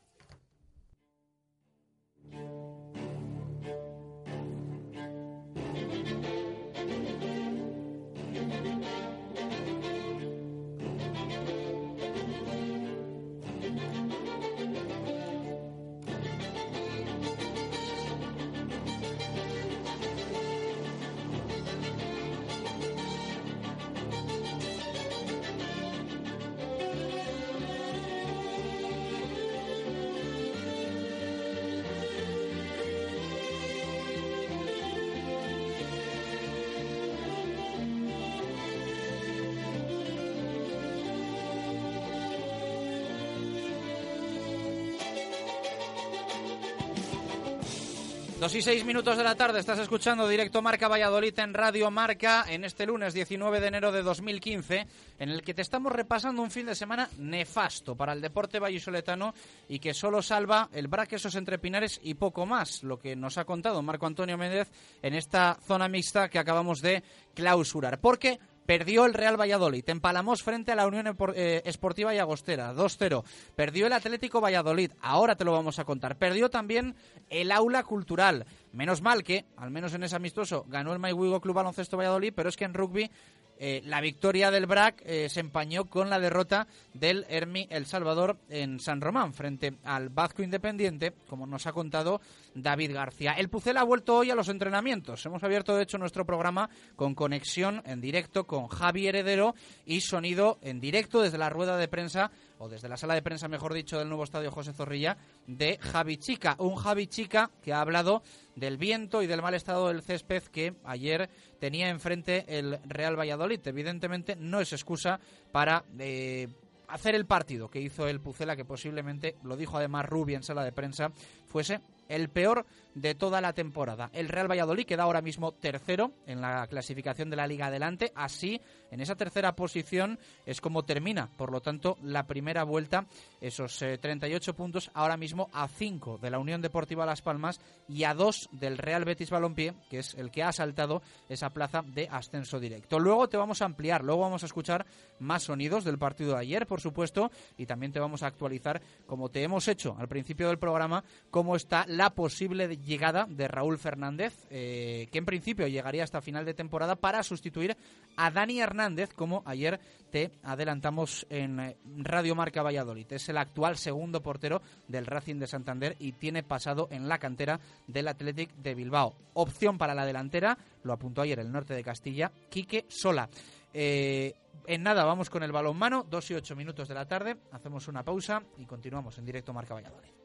Dos y seis minutos de la tarde, estás escuchando directo Marca Valladolid en Radio Marca en este lunes 19 de enero de 2015, en el que te estamos repasando un fin de semana nefasto para el deporte vallisoletano y que solo salva el Braquesos entre Pinares y poco más, lo que nos ha contado Marco Antonio Méndez en esta zona mixta que acabamos de clausurar. Porque Perdió el Real Valladolid en Palamos frente a la Unión eh, Esportiva y Agostera, 2-0. Perdió el Atlético Valladolid, ahora te lo vamos a contar. Perdió también el Aula Cultural. Menos mal que, al menos en ese amistoso, ganó el Maiwigo Club Baloncesto Valladolid, pero es que en rugby eh, la victoria del BRAC eh, se empañó con la derrota del Hermi El Salvador en San Román frente al Vasco Independiente, como nos ha contado David García. El Pucel ha vuelto hoy a los entrenamientos. Hemos abierto, de hecho, nuestro programa con conexión en directo con Javi Heredero y sonido en directo desde la rueda de prensa o desde la sala de prensa, mejor dicho, del nuevo estadio José Zorrilla, de Javi Chica. Un Javi Chica que ha hablado del viento y del mal estado del césped que ayer tenía enfrente el Real Valladolid. Evidentemente no es excusa para eh, hacer el partido que hizo el Pucela, que posiblemente, lo dijo además Rubi en sala de prensa, fuese el peor de toda la temporada. El Real Valladolid queda ahora mismo tercero en la clasificación de la Liga Adelante. Así, en esa tercera posición es como termina, por lo tanto, la primera vuelta. Esos eh, 38 puntos ahora mismo a 5 de la Unión Deportiva Las Palmas y a 2 del Real Betis Balompié, que es el que ha saltado esa plaza de ascenso directo. Luego te vamos a ampliar, luego vamos a escuchar más sonidos del partido de ayer, por supuesto, y también te vamos a actualizar, como te hemos hecho al principio del programa, cómo está la posible llegada de Raúl Fernández, eh, que en principio llegaría hasta final de temporada para sustituir a Dani Hernández, como ayer te adelantamos en eh, Radio Marca Valladolid. Es el actual segundo portero del Racing de Santander y tiene pasado en la cantera del Athletic de Bilbao. Opción para la delantera, lo apuntó ayer el norte de Castilla, Quique Sola. Eh, en nada, vamos con el balón mano, dos y ocho minutos de la tarde, hacemos una pausa y continuamos en directo Marca Valladolid.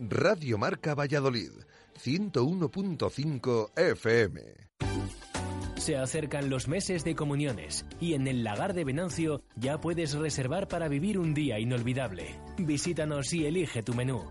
Radio Marca Valladolid, 101.5 FM. Se acercan los meses de comuniones y en el lagar de Venancio ya puedes reservar para vivir un día inolvidable. Visítanos y elige tu menú.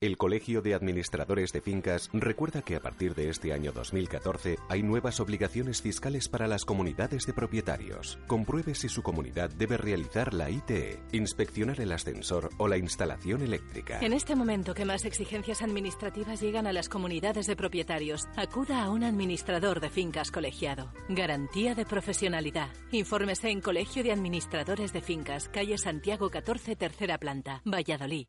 El Colegio de Administradores de Fincas recuerda que a partir de este año 2014 hay nuevas obligaciones fiscales para las comunidades de propietarios. Compruebe si su comunidad debe realizar la ITE, inspeccionar el ascensor o la instalación eléctrica. En este momento que más exigencias administrativas llegan a las comunidades de propietarios, acuda a un administrador de fincas colegiado. Garantía de profesionalidad. Infórmese en Colegio de Administradores de Fincas, calle Santiago 14, tercera planta, Valladolid.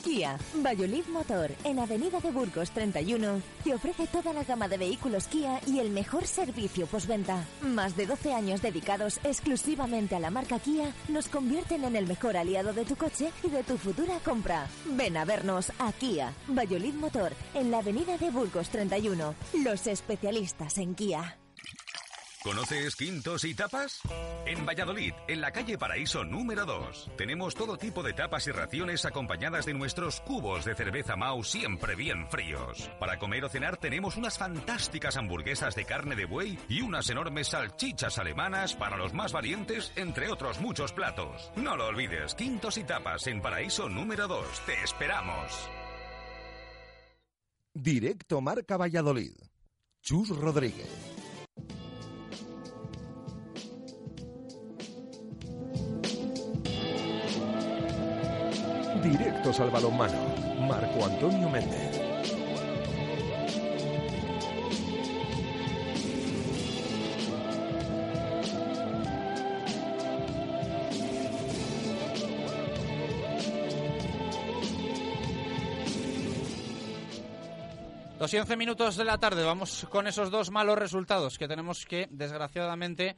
Kia, Valladolid Motor, en Avenida de Burgos 31, te ofrece toda la gama de vehículos Kia y el mejor servicio postventa. Más de 12 años dedicados exclusivamente a la marca Kia nos convierten en el mejor aliado de tu coche y de tu futura compra. Ven a vernos a Kia, Valladolid Motor, en la Avenida de Burgos 31, los especialistas en Kia. ¿Conoces Quintos y Tapas? En Valladolid, en la calle Paraíso número 2, tenemos todo tipo de tapas y raciones acompañadas de nuestros cubos de cerveza Mau siempre bien fríos. Para comer o cenar tenemos unas fantásticas hamburguesas de carne de buey y unas enormes salchichas alemanas para los más valientes, entre otros muchos platos. No lo olvides, Quintos y Tapas en Paraíso número 2. Te esperamos. Directo Marca Valladolid. Chus Rodríguez. Directos al balonmano. Marco Antonio Méndez. Y once minutos de la tarde, vamos con esos dos malos resultados que tenemos que, desgraciadamente,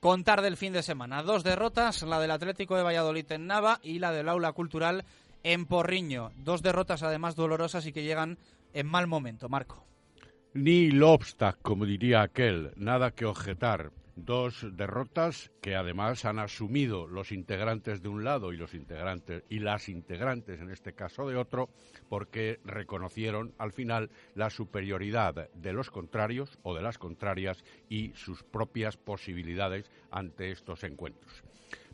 contar del fin de semana. Dos derrotas, la del Atlético de Valladolid en Nava y la del Aula Cultural en Porriño. Dos derrotas además dolorosas y que llegan en mal momento. Marco. Ni Lobstack, como diría aquel, nada que objetar. Dos derrotas que además han asumido los integrantes de un lado y los integrantes y las integrantes en este caso de otro, porque reconocieron al final la superioridad de los contrarios o de las contrarias y sus propias posibilidades ante estos encuentros.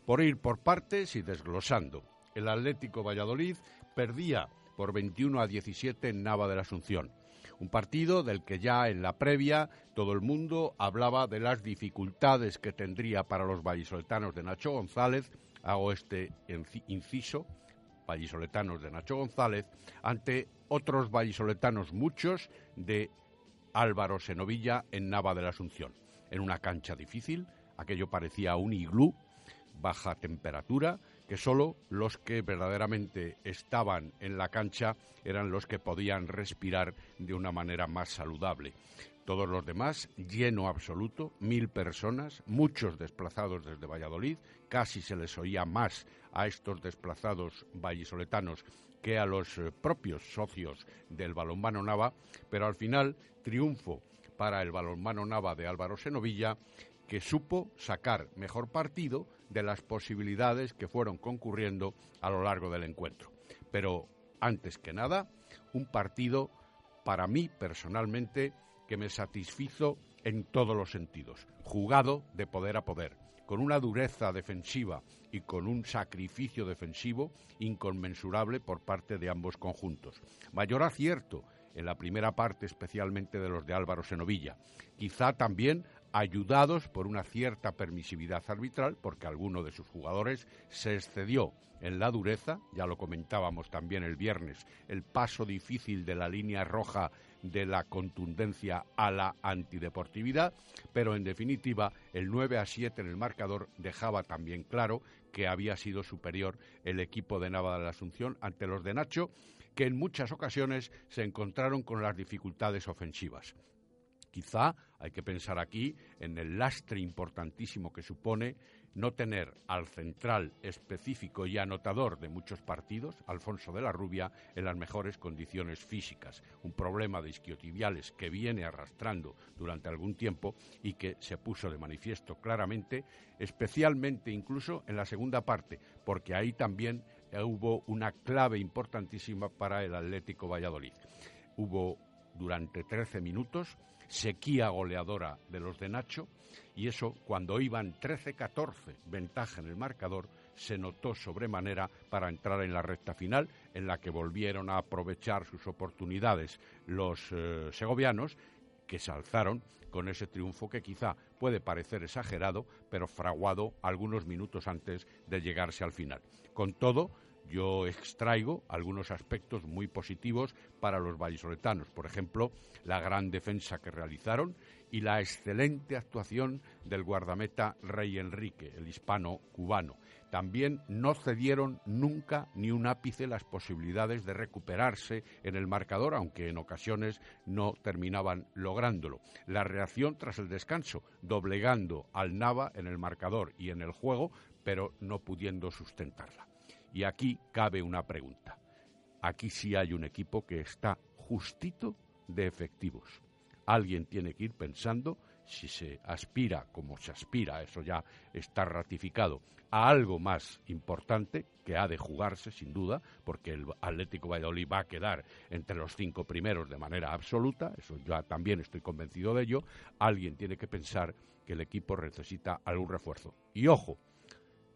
Por ir por partes y desglosando, el Atlético Valladolid perdía por 21 a 17 en Nava de la Asunción. Un partido del que ya en la previa todo el mundo hablaba de las dificultades que tendría para los vallisoletanos de Nacho González, hago este inciso, vallisoletanos de Nacho González, ante otros vallisoletanos muchos de Álvaro Senovilla en Nava de la Asunción. En una cancha difícil, aquello parecía un iglú, baja temperatura, que solo los que verdaderamente estaban en la cancha eran los que podían respirar de una manera más saludable. Todos los demás, lleno absoluto, mil personas, muchos desplazados desde Valladolid, casi se les oía más a estos desplazados vallisoletanos que a los eh, propios socios del balonmano Nava, pero al final triunfo para el balonmano Nava de Álvaro Senovilla que supo sacar mejor partido de las posibilidades que fueron concurriendo a lo largo del encuentro. Pero, antes que nada, un partido para mí personalmente que me satisfizo en todos los sentidos, jugado de poder a poder, con una dureza defensiva y con un sacrificio defensivo inconmensurable por parte de ambos conjuntos. Mayor acierto en la primera parte, especialmente de los de Álvaro Senovilla. Quizá también ayudados por una cierta permisividad arbitral, porque alguno de sus jugadores se excedió en la dureza, ya lo comentábamos también el viernes, el paso difícil de la línea roja de la contundencia a la antideportividad, pero en definitiva el 9 a 7 en el marcador dejaba también claro que había sido superior el equipo de Nava de la Asunción ante los de Nacho, que en muchas ocasiones se encontraron con las dificultades ofensivas. Quizá hay que pensar aquí en el lastre importantísimo que supone no tener al central específico y anotador de muchos partidos, Alfonso de la Rubia, en las mejores condiciones físicas. Un problema de isquiotibiales que viene arrastrando durante algún tiempo y que se puso de manifiesto claramente, especialmente incluso en la segunda parte, porque ahí también eh, hubo una clave importantísima para el Atlético Valladolid. Hubo durante 13 minutos sequía goleadora de los de Nacho y eso cuando iban 13-14 ventaja en el marcador se notó sobremanera para entrar en la recta final en la que volvieron a aprovechar sus oportunidades los eh, segovianos que se alzaron con ese triunfo que quizá puede parecer exagerado, pero fraguado algunos minutos antes de llegarse al final. Con todo, yo extraigo algunos aspectos muy positivos para los vallisoletanos. Por ejemplo, la gran defensa que realizaron y la excelente actuación del guardameta Rey Enrique, el hispano-cubano. También no cedieron nunca ni un ápice las posibilidades de recuperarse en el marcador, aunque en ocasiones no terminaban lográndolo. La reacción tras el descanso, doblegando al Nava en el marcador y en el juego, pero no pudiendo sustentarla. Y aquí cabe una pregunta. Aquí sí hay un equipo que está justito de efectivos. Alguien tiene que ir pensando si se aspira, como se aspira, eso ya está ratificado, a algo más importante, que ha de jugarse sin duda, porque el Atlético Valladolid va a quedar entre los cinco primeros de manera absoluta, eso ya también estoy convencido de ello, alguien tiene que pensar que el equipo necesita algún refuerzo. Y ojo,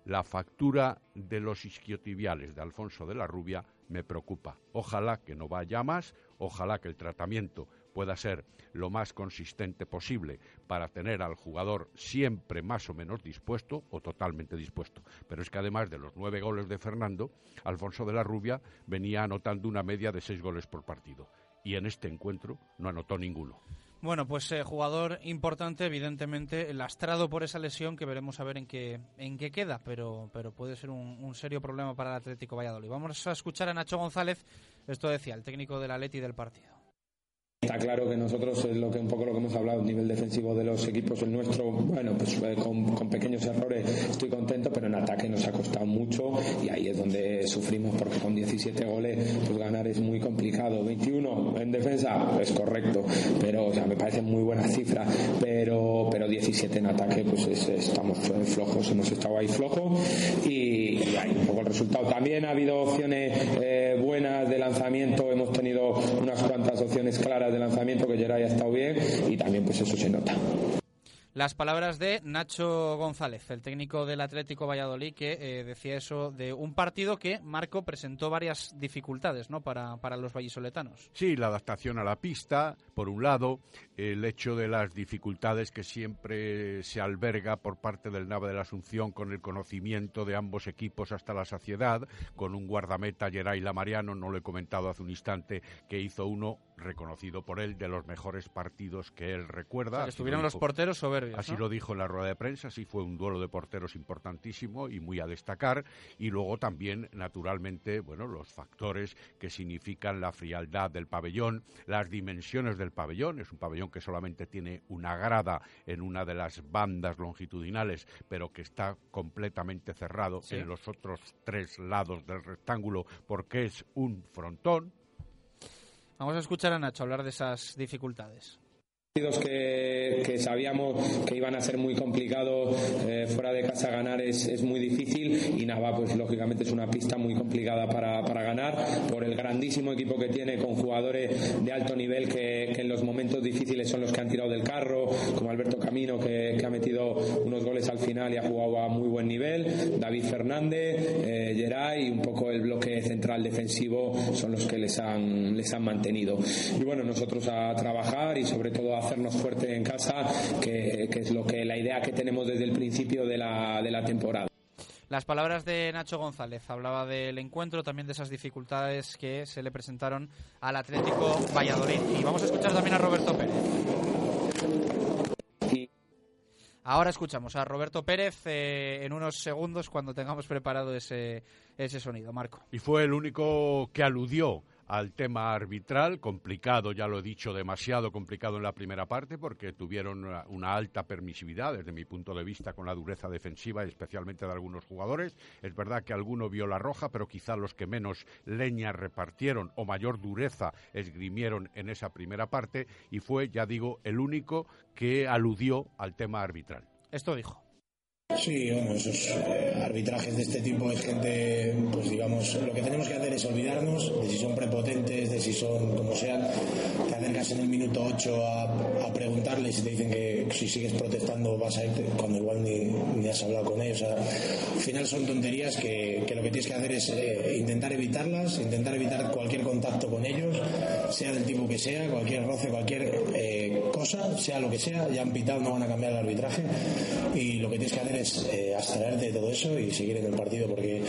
la factura de los isquiotibiales de Alfonso de la Rubia me preocupa. Ojalá que no vaya más, ojalá que el tratamiento pueda ser lo más consistente posible para tener al jugador siempre más o menos dispuesto o totalmente dispuesto. Pero es que además de los nueve goles de Fernando, Alfonso de la Rubia venía anotando una media de seis goles por partido. Y en este encuentro no anotó ninguno. Bueno, pues eh, jugador importante, evidentemente, lastrado por esa lesión que veremos a ver en qué, en qué queda, pero, pero puede ser un, un serio problema para el Atlético Valladolid. Vamos a escuchar a Nacho González, esto decía, el técnico del Atleti del partido. Está claro que nosotros es lo que un poco lo que hemos hablado, el nivel defensivo de los equipos, el nuestro, bueno, pues eh, con, pequeños errores estoy contento, pero en ataque nos ha costado mucho y ahí es donde sufrimos porque con 17 goles pues ganar es muy complicado. 21 en defensa es correcto, pero o sea, me parece muy buena cifra, pero pero 17 en ataque pues es- estamos flojos, hemos estado ahí flojos y, y ahí un poco el resultado. También ha habido opciones eh, buenas de lanzamiento, hemos tenido unas cuantas opciones claras de lanzamiento que Geray ha estado bien y también pues eso se nota. Las palabras de Nacho González, el técnico del Atlético Valladolid, que eh, decía eso de un partido que Marco presentó varias dificultades ¿no? para, para los vallisoletanos. Sí, la adaptación a la pista, por un lado, el hecho de las dificultades que siempre se alberga por parte del Nave de la Asunción con el conocimiento de ambos equipos hasta la saciedad, con un guardameta Geray Lamariano, no lo he comentado hace un instante, que hizo uno reconocido por él de los mejores partidos que él recuerda. O sea, que Así lo estuvieron los porteros soberbios, Así ¿no? lo dijo en la rueda de prensa, sí fue un duelo de porteros importantísimo y muy a destacar. Y luego también, naturalmente, bueno, los factores que significan la frialdad del pabellón, las dimensiones del pabellón. Es un pabellón que solamente tiene una grada en una de las bandas longitudinales, pero que está completamente cerrado Sí. en los otros tres lados del rectángulo porque es un frontón. Vamos a escuchar a Nacho hablar de esas dificultades. Partidos que, que sabíamos que iban a ser muy complicados eh, fuera de casa ganar es, es muy difícil y Nava pues lógicamente es una pista muy complicada para, para ganar por el grandísimo equipo que tiene con jugadores de alto nivel que, que en los momentos difíciles son los que han tirado del carro como Alberto Camino que, que ha metido unos goles al final y ha jugado a muy buen nivel David Fernández eh, Geray y un poco el bloque central defensivo son los que les han, les han mantenido. Y bueno nosotros a trabajar y sobre todo a hacernos fuerte en casa que, que es lo que la idea que tenemos desde el principio de la, de la temporada Las palabras de Nacho González hablaba del encuentro, también de esas dificultades que se le presentaron al Atlético Valladolid. Y vamos a escuchar también a Roberto Pérez. Ahora escuchamos a Roberto Pérez eh, en unos segundos cuando tengamos preparado ese, ese sonido. Marco. Y fue el único que aludió al tema arbitral, complicado, ya lo he dicho, demasiado complicado en la primera parte, porque tuvieron una, alta permisividad, desde mi punto de vista, con la dureza defensiva, especialmente de algunos jugadores. Es verdad que alguno vio la roja, pero quizá los que menos leña repartieron o mayor dureza esgrimieron en esa primera parte, y fue, ya digo, el único que aludió al tema arbitral. Esto dijo. Sí, bueno, esos eh, arbitrajes de este tipo es gente, pues digamos, lo que tenemos que hacer es olvidarnos de si son prepotentes, de si son como sean, te acercas en el minuto 8 a, a preguntarles y te dicen que si sigues protestando vas a irte cuando igual ni, ni has hablado con ellos. Al final son tonterías que, que lo que tienes que hacer es eh, intentar evitarlas, intentar evitar cualquier contacto con ellos, sea del tipo que sea, cualquier roce, cualquier eh, cosa, sea lo que sea, ya han pitado, no van a cambiar el arbitraje y lo que tienes que hacer es eh, abstraerte de todo eso y seguir en el partido porque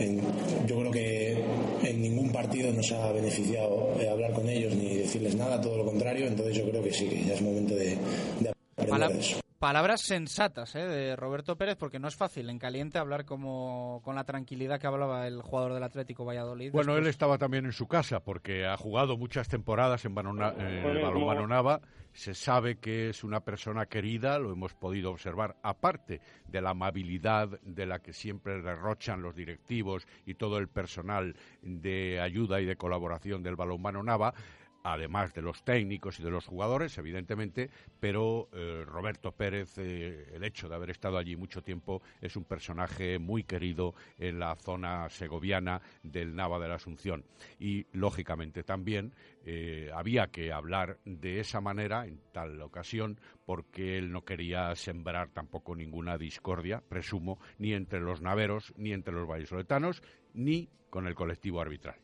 en- yo creo que en ningún partido nos ha beneficiado eh, hablar con ellos ni decirles nada, todo lo contrario, entonces yo creo que sí, que ya es momento de, de aprender eso. Palabras sensatas ¿eh? de Roberto Pérez, porque no es fácil en caliente hablar como con la tranquilidad que hablaba el jugador del Atlético Valladolid. Bueno, él estaba también en su casa porque ha jugado muchas temporadas en, Bueno, balonmano como- Nava. Se sabe que es una persona querida, lo hemos podido observar, aparte de la amabilidad de la que siempre derrochan los directivos y todo el personal de ayuda y de colaboración del balonmano Nava. Además de los técnicos y de los jugadores, evidentemente, pero eh, Roberto Pérez, eh, el hecho de haber estado allí mucho tiempo, es un personaje muy querido en la zona segoviana del Nava de la Asunción. Y, lógicamente, también eh, había que hablar de esa manera en tal ocasión porque él no quería sembrar tampoco ninguna discordia, presumo, ni entre los naveros, ni entre los vallisoletanos, ni con el colectivo arbitral.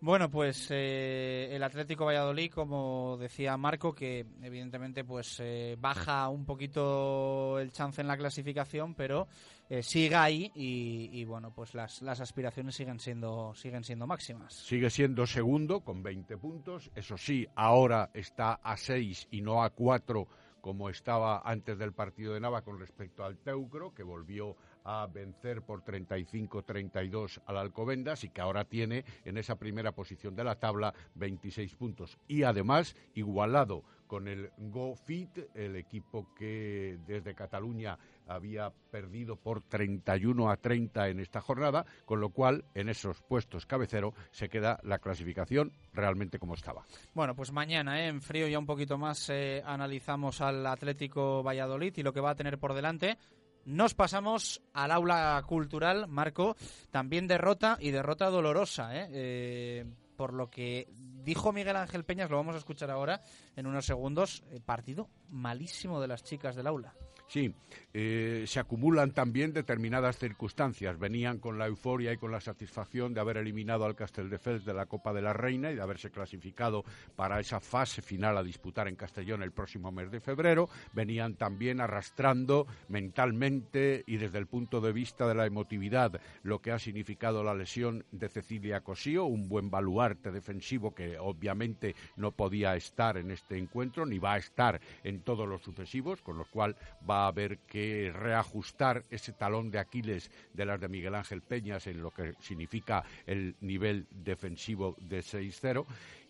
Bueno, pues eh, el Atlético Valladolid, como decía Marco, que evidentemente pues eh, baja un poquito el chance en la clasificación, pero eh, sigue ahí y, bueno, pues las, las aspiraciones siguen siendo siguen siendo máximas. Sigue siendo segundo con 20 puntos, eso sí, ahora está a 6 y no a 4 como estaba antes del partido de Nava con respecto al Teucro, que volvió a vencer por 35-32 al Alcobendas y que ahora tiene en esa primera posición de la tabla 26 puntos. Y además igualado con el GoFit, el equipo que desde Cataluña había perdido por 31 a 30 en esta jornada, con lo cual en esos puestos cabecero se queda la clasificación realmente como estaba. Bueno, pues mañana ¿eh? en frío ya un poquito más eh, analizamos al Atlético Valladolid y lo que va a tener por delante. Nos pasamos al aula cultural, Marco, también derrota y derrota dolorosa, ¿eh? Eh, por lo que dijo Miguel Ángel Peñas, lo vamos a escuchar ahora en unos segundos, eh, partido malísimo de las chicas del aula. Sí, eh, se acumulan también determinadas circunstancias. Venían con la euforia y con la satisfacción de haber eliminado al Castelldefels de la Copa de la Reina y de haberse clasificado para esa fase final a disputar en Castellón el próximo mes de febrero. Venían también arrastrando mentalmente y desde el punto de vista de la emotividad lo que ha significado la lesión de Cecilia Cosío, un buen baluarte defensivo que obviamente no podía estar en este encuentro ni va a estar en todos los sucesivos, con lo cual va a haber que reajustar ese talón de Aquiles de las de Miguel Ángel Peñas en lo que significa el nivel defensivo de 6-0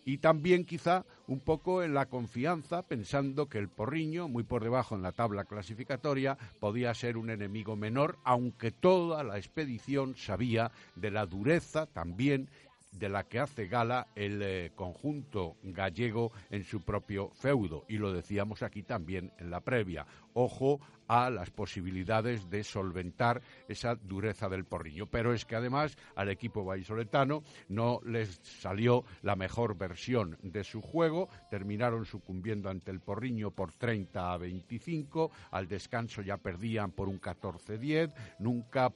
y también quizá un poco en la confianza, pensando que el Porriño, muy por debajo en la tabla clasificatoria, podía ser un enemigo menor, aunque toda la expedición sabía de la dureza también de la que hace gala el eh, conjunto gallego en su propio feudo. Y lo decíamos aquí también en la previa. Ojo a las posibilidades de solventar esa dureza del porriño. Pero es que además al equipo vallisoletano no les salió la mejor versión de su juego. Terminaron sucumbiendo ante el porriño por 30 a 25. Al descanso ya perdían por un 14-10. Nunca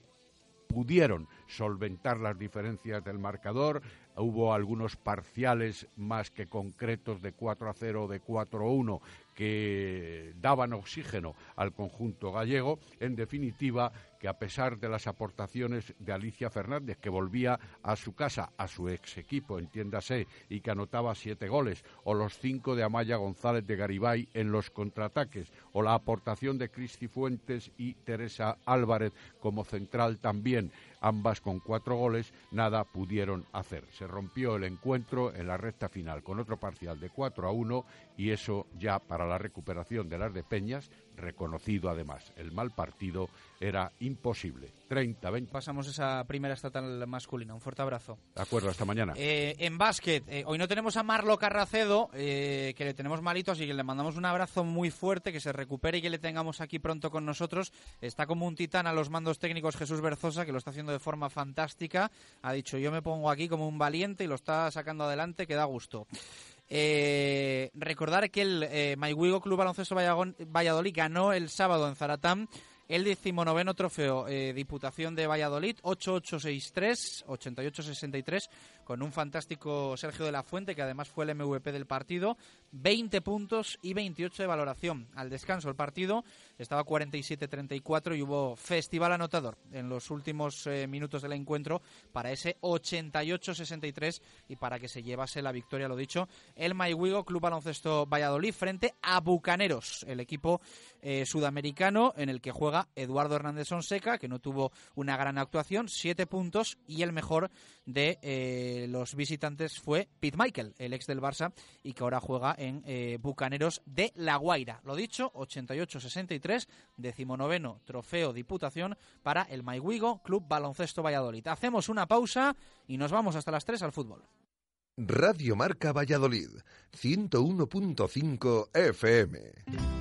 pudieron solventar las diferencias del marcador. Hubo algunos parciales más que concretos de 4 a 0 o de 4 a 1 que daban oxígeno al conjunto gallego. En definitiva, que a pesar de las aportaciones de Alicia Fernández, que volvía a su casa, a su ex equipo, entiéndase, y que anotaba siete goles, o los cinco de Amaya González de Garibay en los contraataques, o la aportación de Cristi Fuentes y Teresa Álvarez como central también, ambas con cuatro goles, nada pudieron hacer. Se rompió el encuentro en la recta final con otro parcial de 4 a 1 y eso ya para la recuperación de las de Peñas, reconocido además el mal partido, era imposible. 30-20. Pasamos esa primera estatal masculina. Un fuerte abrazo. De acuerdo, hasta mañana. Eh, en básquet, eh, hoy no tenemos a Marlo Carracedo, eh, que le tenemos malito, así que le mandamos un abrazo muy fuerte, que se recupere y que le tengamos aquí pronto con nosotros. Está como un titán a los mandos técnicos Jesús Berzosa, que lo está haciendo de forma fantástica. Ha dicho, yo me pongo aquí como un valiente y lo está sacando adelante, que da gusto. Eh, recordar que el eh, Club Baloncesto Valladolid ganó el sábado en Zaratán el decimonoveno trofeo eh, Diputación de Valladolid 8863 8863 con un fantástico Sergio de la Fuente que además fue el MVP del partido 20 puntos y 28 de valoración. Al descanso el partido estaba 47-34 y hubo festival anotador en los últimos eh, minutos del encuentro para ese 88-63 y para que se llevase la victoria, lo dicho, el Mayhuigo Club Baloncesto Valladolid frente a Bucaneros, el equipo eh, sudamericano en el que juega Eduardo Hernández Sonseca, que no tuvo una gran actuación, siete puntos y el mejor de eh, los visitantes fue Pete Michael, el ex del Barça y que ahora juega en eh, Bucaneros de La Guaira. Lo dicho, 88-63, decimonoveno trofeo Diputación para el Mayhuigo Club Baloncesto Valladolid. Hacemos una pausa y nos vamos hasta las 3 al fútbol. Radio Marca Valladolid, 101.5 FM.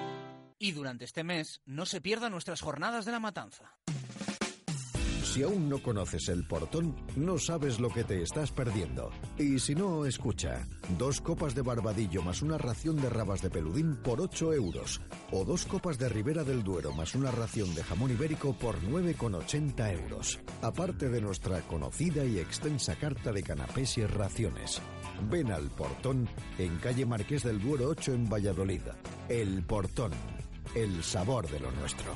Y durante este mes, no se pierdan nuestras jornadas de la matanza. Si aún no conoces el portón, no sabes lo que te estás perdiendo. Y si no, escucha. Dos copas de barbadillo más una ración de rabas de peludín por 8 euros. O dos copas de Ribera del Duero más una ración de jamón ibérico por 9,80 euros. Aparte de nuestra conocida y extensa carta de canapés y raciones. Ven al portón en calle Marqués del Duero 8 en Valladolid. El portón. El sabor de lo nuestro.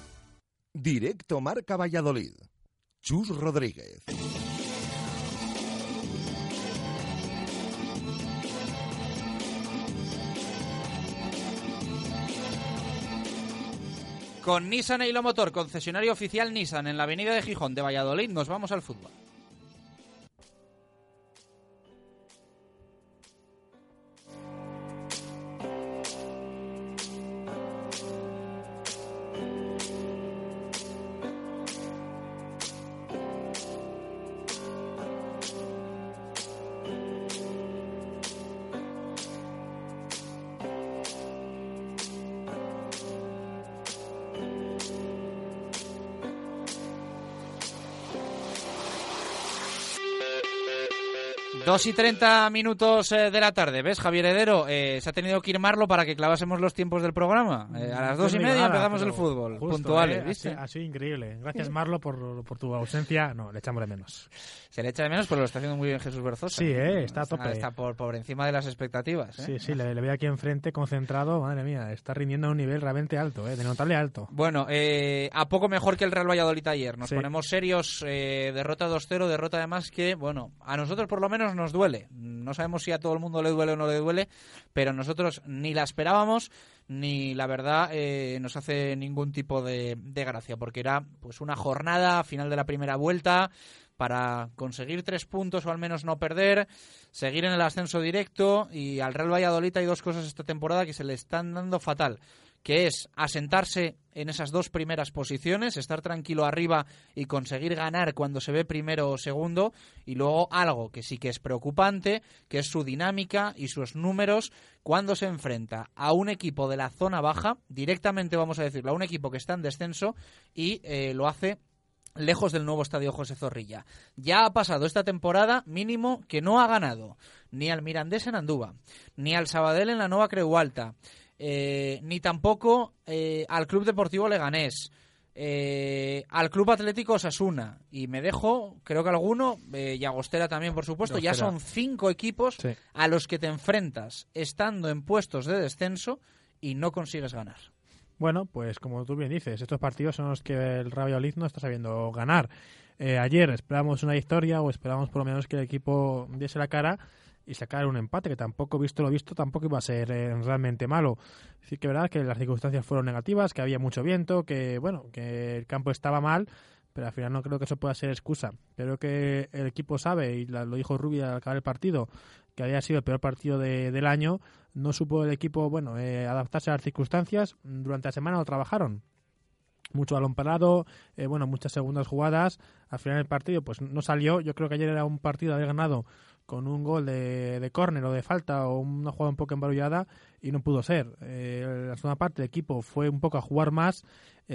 Directo Marca Valladolid. Chus Rodríguez. Con Nissan Eilo Motor, concesionario oficial Nissan en la avenida de Gijón de Valladolid, nos vamos al fútbol. Dos y 30 minutos eh, de la tarde, ¿ves, Javier Heredero? Eh, se ha tenido que ir Marlo para que clavásemos los tiempos del programa. Eh, a las dos y no media empezamos el fútbol, justo, puntuales, ¿eh? ¿viste? Sido increíble. Gracias, Marlo, por, por tu ausencia. No, le echamos de menos. Se le echa de menos, pero lo está haciendo muy bien Jesús Berzosa. Sí. Está a tope. Está por, por encima de las expectativas. Sí, sí, le, le veo aquí enfrente concentrado. Madre mía, está rindiendo a un nivel realmente alto, ¿eh? de notable alto. Bueno, eh, a poco mejor que el Real Valladolid ayer. Nos Sí. ponemos serios, eh, derrota 2-0, derrota además que, bueno, a nosotros por lo menos nos duele. No sabemos si a todo el mundo le duele o no le duele, pero nosotros ni la esperábamos ni la verdad eh, nos hace ningún tipo de, de gracia, porque era pues una jornada final de la primera vuelta para conseguir tres puntos o al menos no perder, seguir en el ascenso directo y al Real Valladolid hay dos cosas esta temporada que se le están dando fatal que es asentarse en esas dos primeras posiciones, estar tranquilo arriba y conseguir ganar cuando se ve primero o segundo, y luego algo que sí que es preocupante, que es su dinámica y sus números cuando se enfrenta a un equipo de la zona baja, directamente vamos a decirlo, a un equipo que está en descenso y eh, lo hace lejos del nuevo estadio José Zorrilla. Ya ha pasado esta temporada mínimo que no ha ganado ni al Mirandés en Andúba, ni al Sabadell en la Nueva Creu Alta, eh, ni tampoco eh, al Club Deportivo Leganés, eh, al Club Atlético Osasuna. Y me dejo, creo que alguno, eh, y Agostera también, por supuesto, ya son cinco equipos Sí. a los que te enfrentas estando en puestos de descenso y no consigues ganar. Bueno, pues como tú bien dices, estos partidos son los que el Real Valladolid no está sabiendo ganar. Eh, ayer esperábamos una victoria o esperábamos por lo menos que el equipo diese la cara y sacar un empate, que tampoco, visto lo visto, tampoco iba a ser eh, realmente malo. Sí que verdad que las circunstancias fueron negativas, que había mucho viento, que bueno, que el campo estaba mal, pero al final no creo que eso pueda ser excusa. Creo que el equipo sabe, y la- lo dijo Rubia al acabar el partido, que había sido el peor partido de- del año. No supo el equipo, bueno, eh, adaptarse a las circunstancias. Durante la semana lo trabajaron. Mucho balón parado, eh, bueno, muchas segundas jugadas. Al final el partido, pues no salió. Yo creo que ayer era un partido de haber ganado con un gol de, de córner o de falta o una jugada un poco embarullada y no pudo ser. Eh, la segunda parte el equipo fue un poco a jugar más,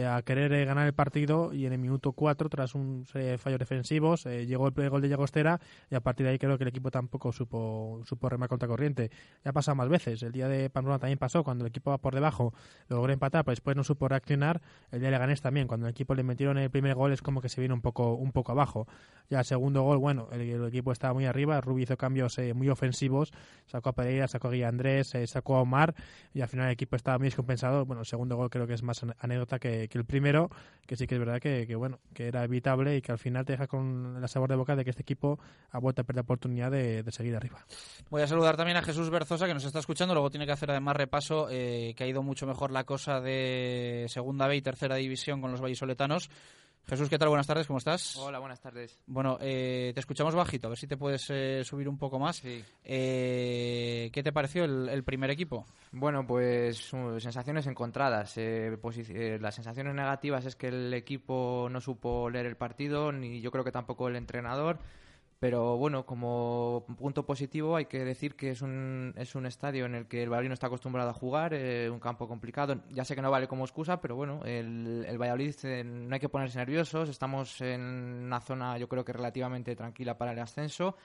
a querer eh, ganar el partido y en el minuto 4, tras un fallos defensivos, eh, llegó el gol de Llagostera y a partir de ahí creo que el equipo tampoco supo, supo remar contra corriente. Ya ha pasado más veces. El día de Pamplona también pasó, cuando el equipo va por debajo, logró empatar, pero después no supo reaccionar. El día de Leganés también, cuando el equipo le metieron el primer gol es como que se vino un poco, un poco abajo. Ya el segundo gol, bueno, el, equipo estaba muy arriba, Rubi hizo cambios eh, muy ofensivos, sacó a Pereira, sacó a Guilla Andrés, eh, sacó a Omar y al final el equipo estaba muy descompensado. Bueno, el segundo gol creo que es más an- anécdota que, que el primero, que sí que es verdad que, bueno, que era evitable y que al final te deja con la sabor de boca de que este equipo ha vuelto a perder la oportunidad de, de seguir arriba. Voy a saludar también a Jesús Berzosa, que nos está escuchando. Luego tiene que hacer además repaso, eh, que ha ido mucho mejor la cosa de Segunda B y Tercera División con los vallisoletanos. Jesús, ¿qué tal? Buenas tardes, ¿cómo estás? Hola, buenas tardes. Bueno, eh, te escuchamos bajito, a ver si te puedes eh, subir un poco más. Eh, ¿Qué te pareció el, el primer equipo? Bueno, pues uh, sensaciones encontradas. Eh, eh, las sensaciones negativas es que el equipo no supo leer el partido, ni yo creo que tampoco el entrenador. Pero bueno, como punto positivo hay que decir que es un, es un estadio en el que el Valladolid no está acostumbrado a jugar, eh, un campo complicado. Ya sé que no vale como excusa, pero bueno, el, el Valladolid eh, no hay que ponerse nerviosos. Estamos en una zona yo creo que relativamente tranquila para el ascenso.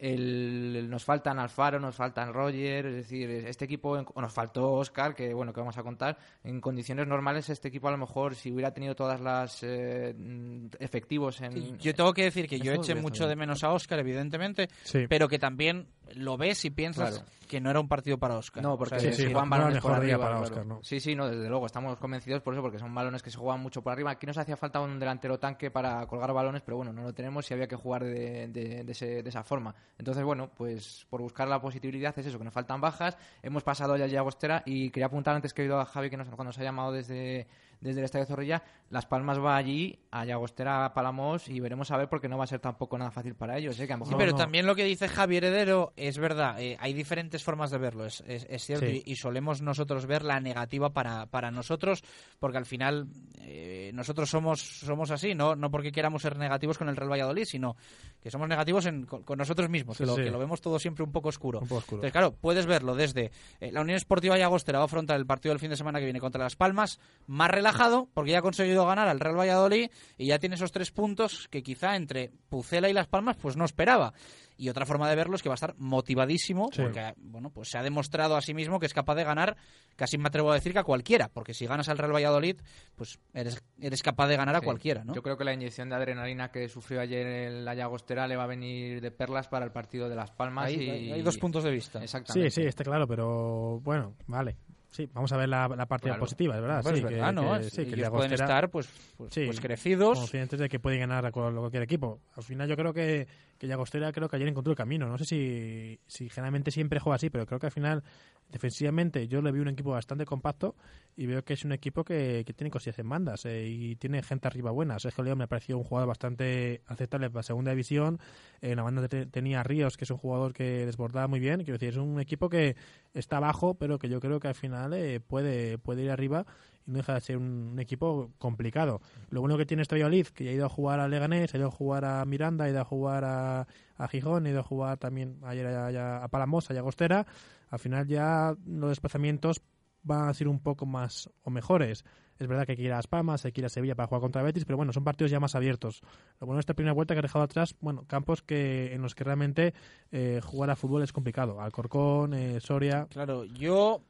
El- nos faltan Alfaro, nos faltan Roger, es decir, este equipo, o nos faltó Oscar, que bueno, que vamos a contar, en condiciones normales este equipo a lo mejor si hubiera tenido todas las eh, mm, efectivos en... Yo tengo que decir que yo eché mucho de menos a Oscar, evidentemente, Sí. pero que también lo ves y piensas Claro. que no era un partido para Oscar. No, porque O sea, decir, juegan balones por arriba. para claro. Óscar, ¿no? Sí, sí, no, desde luego, estamos convencidos por eso, porque son balones que se juegan mucho por arriba. Aquí nos hacía falta un delantero tanque para colgar balones, pero bueno, no lo tenemos y había que jugar de, de- de ese- de esa forma. Entonces, bueno, pues por buscar la posibilidad es eso, que nos faltan bajas. Hemos pasado ya a Llagostera y quería apuntar antes que he oído a Javi que nos, cuando nos ha llamado desde, desde el Estadio Zorrilla, Las Palmas va allí, a Llagostera, a Palamos y veremos a ver porque no va a ser tampoco nada fácil para ellos. ¿eh? Que a lo Sí, pero no- también lo que dice Javier Heredero es verdad. eh, hay diferentes formas de verlo, es, es- es cierto. Sí. Y, y solemos nosotros ver la negativa para, para nosotros, porque al final eh, nosotros somos, somos así, ¿no? no porque queramos ser negativos con el Real Valladolid, sino que somos negativos en- con, con nosotros mismos, Sí, que, lo, sí. que lo vemos todo siempre un poco oscuro. Un poco oscuro. Entonces, claro, puedes verlo desde eh, la Unión Esportiva Llagostera va a afrontar el partido del fin de semana que viene contra Las Palmas más relajado, porque ya ha conseguido ganar al Real Valladolid y ya tiene esos tres puntos que quizá entre Pucela y Las Palmas pues no esperaba. Y otra forma de verlo es que va a estar motivadísimo, Sí. porque bueno, pues se ha demostrado a sí mismo que es capaz de ganar, casi me atrevo a decir que a cualquiera, porque si ganas al Real Valladolid, pues eres, eres capaz de ganar a Sí. cualquiera, ¿no? Yo creo que la inyección de adrenalina que sufrió ayer en la Llagostera le va a venir de perlas para el partido de Las Palmas. Hay- y... hay- hay dos puntos de vista. Exactamente. Sí, sí, está claro, pero bueno, vale. Sí, vamos a ver la, la parte Claro. positiva, es verdad. Sí, es que- verdad, ¿no? que- sí, que Ellos pueden estar, pues, pues- Sí, pues crecidos. Conscientes de que pueden ganar cualquier equipo. Al final yo creo que, que Llagostera creo que ayer encontró el camino. No sé si, si generalmente siempre juega así, pero creo que al final defensivamente yo le vi un equipo bastante compacto y veo que es un equipo que, que tiene cosillas en bandas eh, y tiene gente arriba buena. Sergio León me pareció un jugador bastante aceptable para segunda división. En la banda te- tenía Ríos, que es un jugador que desbordaba muy bien. Quiero decir, es un equipo que está abajo, pero que yo creo que al final eh, puede, puede ir arriba y no deja de ser un, un equipo complicado. Lo bueno que tiene este Valladolid, que ha ido a jugar a Leganés, ha ido a jugar a Miranda, ha ido a jugar a, a Gijón, ha ido a jugar también ayer a, a Palamos, a Llagostera. Al final ya los desplazamientos van a ser un poco más o mejores. Es verdad que hay que ir a Las Palmas, hay que ir a Sevilla para jugar contra Betis, pero bueno, son partidos ya más abiertos. Lo bueno de esta primera vuelta que ha dejado atrás, bueno, campos que en los que realmente eh, jugar a fútbol es complicado. Alcorcón, eh, Soria. Claro, yo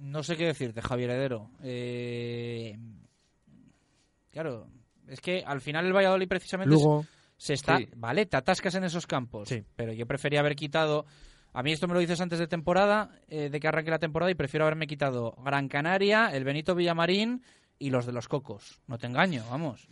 no sé qué decirte, Javier Heredero. Eh, claro, es que al final el Valladolid precisamente Lugo. se está, Sí. vale, te atascas en esos campos, pero yo prefería haber quitado, a mí esto me lo dices antes de temporada, eh, de que arranque la temporada y prefiero haberme quitado Gran Canaria, el Benito Villamarín y los de los Cocos. No te engaño, vamos.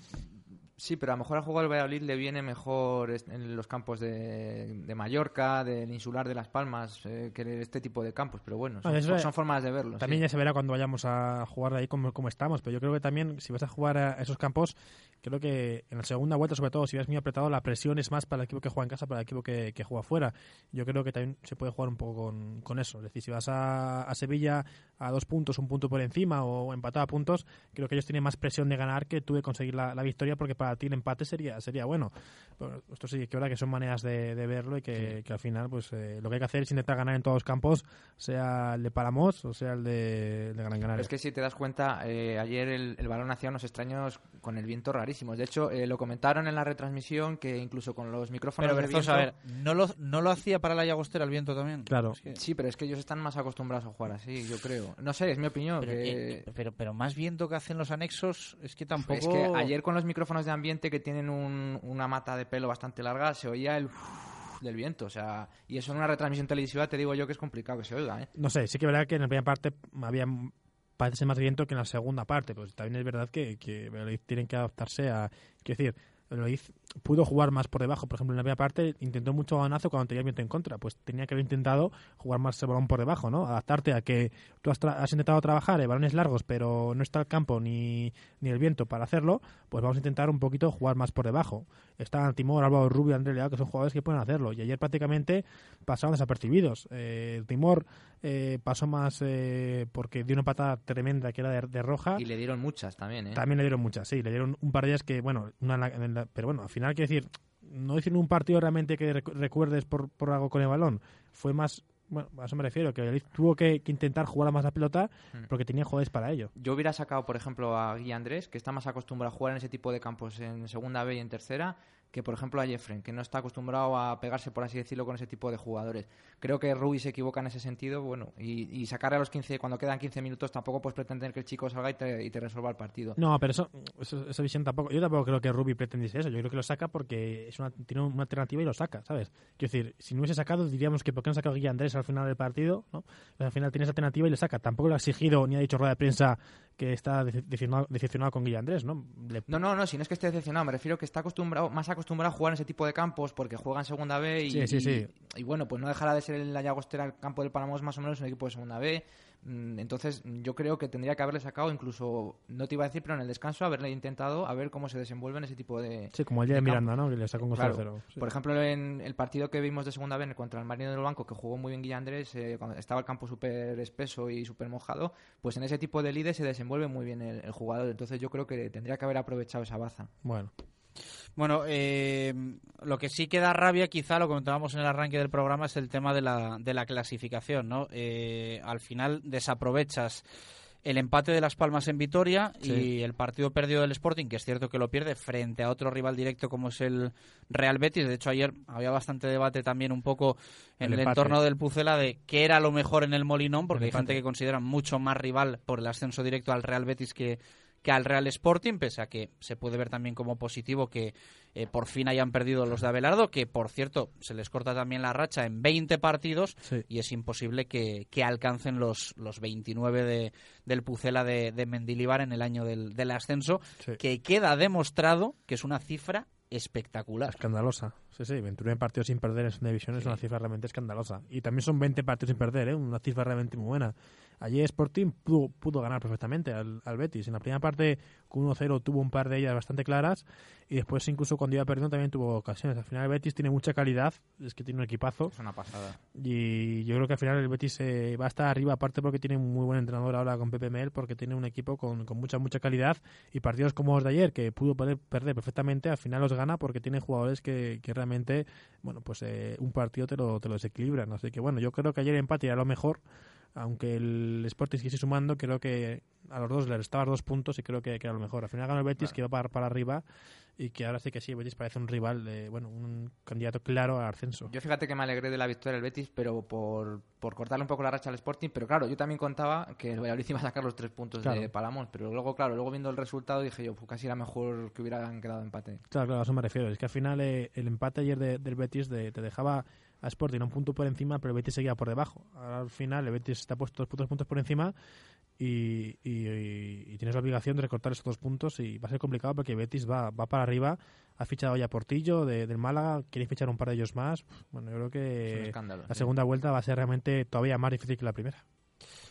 Sí, pero a lo mejor al juego del Valladolid le viene mejor en los campos de, de Mallorca, del insular de Las Palmas, eh, que este tipo de campos. Pero bueno, son, Ah, formas de verlo. También sí. ya se verá cuando vayamos a jugar ahí como, como estamos, pero yo creo que también si vas a jugar a esos campos creo que en la segunda vuelta, sobre todo, si ves muy apretado, la presión es más para el equipo que juega en casa, para el equipo que, que juega fuera. Yo creo que también se puede jugar un poco con, con eso. Es decir, si vas a, a Sevilla a dos puntos, un punto por encima o empatado a puntos, creo que ellos tienen más presión de ganar que tú de conseguir la, la victoria, porque para ti el empate sería sería bueno. Bueno, esto sí, que verdad que son maneras de, de verlo y que, que al final pues eh, lo que hay que hacer es intentar ganar en todos los campos, sea el de Palamos o sea el de, de Gran Canaria. Es que si te das cuenta, eh, ayer el, el balón hacía unos extraños con el viento rarísimos. De hecho, eh, lo comentaron en la retransmisión que incluso con los micrófonos Pero de Berzosa, a ver, viento... ¿no lo, ¿no lo hacía para la Llagostera el viento también? Claro. Es que- Sí, pero es que ellos están más acostumbrados a jugar así, yo creo. No sé, es mi opinión. Pero, que- eh, pero, pero más viento que hacen los anexos, es que tampoco... Es que ayer con los micrófonos de ambiente que tienen un- una mata de pelo bastante larga, se oía el del viento, o sea, y eso en una retransmisión televisiva te digo yo que es complicado que se oiga, ¿eh? No sé, sí que es verdad que en la primera parte había parece más viento que en la segunda parte, pues también es verdad que, que Valladolid tienen que adaptarse a... Quiero decir, Valladolid pudo jugar más por debajo, por ejemplo, en la primera parte intentó mucho balonazo cuando tenía viento en contra, pues tenía que haber intentado jugar más el balón por debajo, ¿no? Adaptarte a que tú has, tra- has intentado trabajar en balones largos, pero no está el campo ni, ni el viento para hacerlo, pues vamos a intentar un poquito jugar más por debajo. Están Timor, Álvaro Rubio, André Leao, que son jugadores que pueden hacerlo, y ayer prácticamente pasaron desapercibidos. Eh, Timor eh, pasó más eh, porque dio una patada tremenda que era de, de roja. Y le dieron muchas también, ¿eh? También le dieron muchas, sí, le dieron un par de ellas que, bueno, una en la- en la- pero bueno, al final quiero decir, no hicieron un partido realmente que recu- recuerdes por, por algo con el balón, fue más, bueno, a eso me refiero, que tuvo que, que intentar jugar más la pelota Mm. porque tenía jugadores para ello. Yo hubiera sacado, por ejemplo, a Guy Andrés, que está más acostumbrado a jugar en ese tipo de campos en segunda B y en tercera, que por ejemplo a Jeffren, que no está acostumbrado a pegarse, por así decirlo, con ese tipo de jugadores. Creo que Rubí se equivoca en ese sentido, bueno, y, y sacar a los 15, cuando quedan 15 minutos, tampoco puedes pretender que el chico salga y te, y te resuelva el partido. No, pero eso, eso- esa visión tampoco. Yo tampoco creo que Ruby pretendiese eso. Yo creo que lo saca porque es una, tiene una alternativa y lo saca, ¿sabes? Quiero decir, si no hubiese sacado, diríamos que ¿por qué no sacado a Guilla Andrés al final del partido? ¿no? Pues al final tiene esa alternativa y le saca. Tampoco lo ha exigido ni ha dicho rueda de prensa que está dece- decepcionado, decepcionado con Guilla Andrés, ¿no? Le- No, no, no, si no es que esté decepcionado, me refiero que está acostumbrado, más acostumbrado a jugar en ese tipo de campos porque juega en segunda B y, Sí, sí, sí. y- y bueno, pues no dejará de ser el la Llagostera, el campo del Panamá más o menos un equipo de segunda B. Mm, Entonces, yo creo que tendría que haberle sacado, incluso, no te iba a decir, pero en el descanso, haberle intentado a ver cómo se desenvuelve en ese tipo de. Sí, como el día de de campo. Miranda, ¿no? Que le sacó un Claro. 0 sí. Por ejemplo, en el partido que vimos de segunda B contra el Marino del Banco, que jugó muy bien Guilla Andrés, eh, cuando estaba el campo súper espeso y súper mojado, pues en ese tipo de lides se desenvuelve muy bien el, el jugador. Entonces, yo creo que tendría que haber aprovechado esa baza. Bueno. Bueno, eh, lo que sí que da rabia, quizá lo comentábamos en el arranque del programa, es el tema de la, de la clasificación, ¿no? Eh, al final desaprovechas el empate de Las Palmas en Vitoria Sí. y el partido perdido del Sporting, que es cierto que lo pierde frente a otro rival directo como es el Real Betis. De hecho, ayer había bastante debate también un poco en El entorno del Pucela de qué era lo mejor en el Molinón, porque El hay gente que considera mucho más rival por el ascenso directo al Real Betis que, que al Real Sporting, pese a que se puede ver también como positivo que eh, por fin hayan perdido los de Abelardo, que por cierto se les corta también la racha en 20 partidos Sí. y es imposible que, que alcancen los, los 29 de, del Pucela de, de Mendilibar en el año del, del ascenso, Sí. que queda demostrado que es una cifra espectacular. Escandalosa. Sí, sí, 29 partidos sin perder en segunda división es una cifra realmente escandalosa. Y también son 20 partidos sin perder, ¿eh? una cifra realmente muy buena. Ayer Sporting pudo, pudo ganar perfectamente al, al Betis. En la primera parte, con 1-0, tuvo un par de ellas bastante claras. Y después, incluso cuando iba perdiendo, también tuvo ocasiones. Al final, el Betis tiene mucha calidad. Es que tiene un equipazo. Es una pasada. Y yo creo que al final el Betis eh, va a estar arriba, aparte porque tiene un muy buen entrenador ahora con Pepe Mel, porque tiene un equipo con, con mucha, mucha calidad. Y partidos como los de ayer, que pudo poder perder perfectamente, al final los gana porque tiene jugadores que, que realmente, bueno, pues eh, un partido te lo, te lo desequilibran. Así que bueno, yo creo que ayer empate era lo mejor. Aunque el Sporting siguiese sumando, creo que a los dos le restaban dos puntos y creo que, que era lo mejor. Al final ganó el Betis, que iba para, para arriba y que ahora sí que sí, el Betis parece un rival, de, bueno, un candidato claro al ascenso. Yo fíjate que me alegré de la victoria del Betis, pero por, por cortarle un poco la racha al Sporting. Pero claro, yo también contaba que el Valladolid iba a sacar los tres puntos Claro. de Palamón. Pero luego, claro, luego viendo el resultado dije yo, pues casi era mejor que hubieran quedado empate. Claro, claro, a eso me refiero. Es que al final eh, el empate ayer de- del Betis de- te dejaba a Sporting un punto por encima, pero el Betis seguía por debajo. Ahora al final el Betis está puesto dos puntos, puntos por encima y, y- y- tienes la obligación de recortar esos dos puntos y va a ser complicado porque Betis va, va para arriba. Ha fichado ya Portillo de, del Málaga, quiere fichar un par de ellos más. Bueno, yo creo que la sí. segunda vuelta va a ser realmente todavía más difícil que la primera.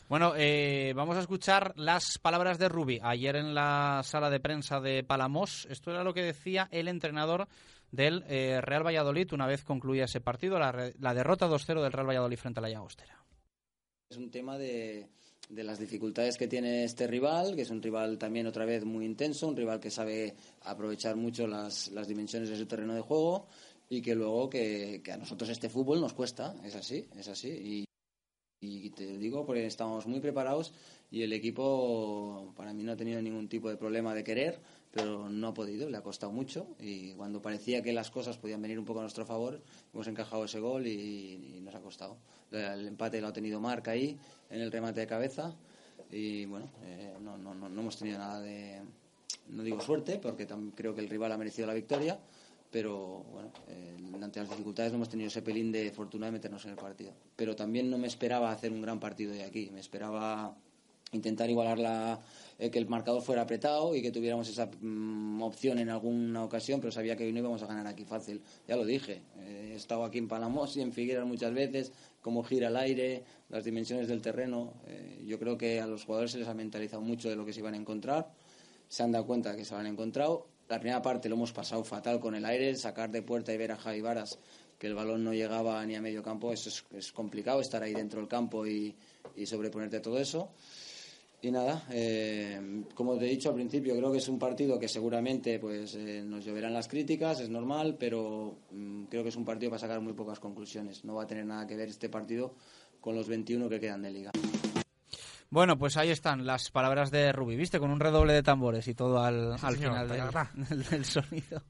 Bueno, eh, vamos a escuchar las palabras de Rubi ayer en la sala de prensa de Palamos. Esto era lo que decía el entrenador del eh, Real Valladolid una vez concluía ese partido, la, derrota 2-0 del Real Valladolid frente a la Llagostera. Es un tema de, las dificultades que tiene este rival, que es un rival también otra vez muy intenso, un rival que sabe aprovechar mucho las, dimensiones de su terreno de juego y que luego que, que a nosotros este fútbol nos cuesta, es así, es así. Y, y te digo porque estamos muy preparados y el equipo para mí no ha tenido ningún tipo de problema de querer, pero no ha podido, le ha costado mucho y cuando parecía que las cosas podían venir un poco a nuestro favor, hemos encajado ese gol y, y nos ha costado. El empate lo ha tenido Marc ahí en el remate de cabeza y bueno, eh, no, no, no, no hemos tenido nada de, no digo suerte, porque creo que el rival ha merecido la victoria, pero bueno, eh, ante las dificultades no hemos tenido ese pelín de fortuna de meternos en el partido. Pero también no me esperaba hacer un gran partido de aquí, me esperaba intentar igualar la, eh, que el marcador fuera apretado y que tuviéramos esa mm, opción en alguna ocasión, pero sabía que no íbamos a ganar aquí fácil. Ya lo dije, eh, he estado aquí en Palamos y en Figueras muchas veces, cómo gira el aire, las dimensiones del terreno. eh, yo creo que a los jugadores se les ha mentalizado mucho de lo que se iban a encontrar, se han dado cuenta que se han encontrado. La primera parte lo hemos pasado fatal con el aire, sacar de puerta y ver a Javi Varas que el balón no llegaba ni a medio campo, eso es, complicado, estar ahí dentro del campo y, sobreponerte todo eso. Y nada, eh, como te he dicho al principio, creo que es un partido que seguramente pues eh, nos lloverán las críticas, es normal, pero mm, creo que es un partido para sacar muy pocas conclusiones. No va a tener nada que ver este partido con los 21 que quedan de liga. Bueno, pues ahí están las palabras de Rubi, ¿viste? Con un redoble de tambores y todo al, Sí, al señor, final del, tacatá. del- del sonido.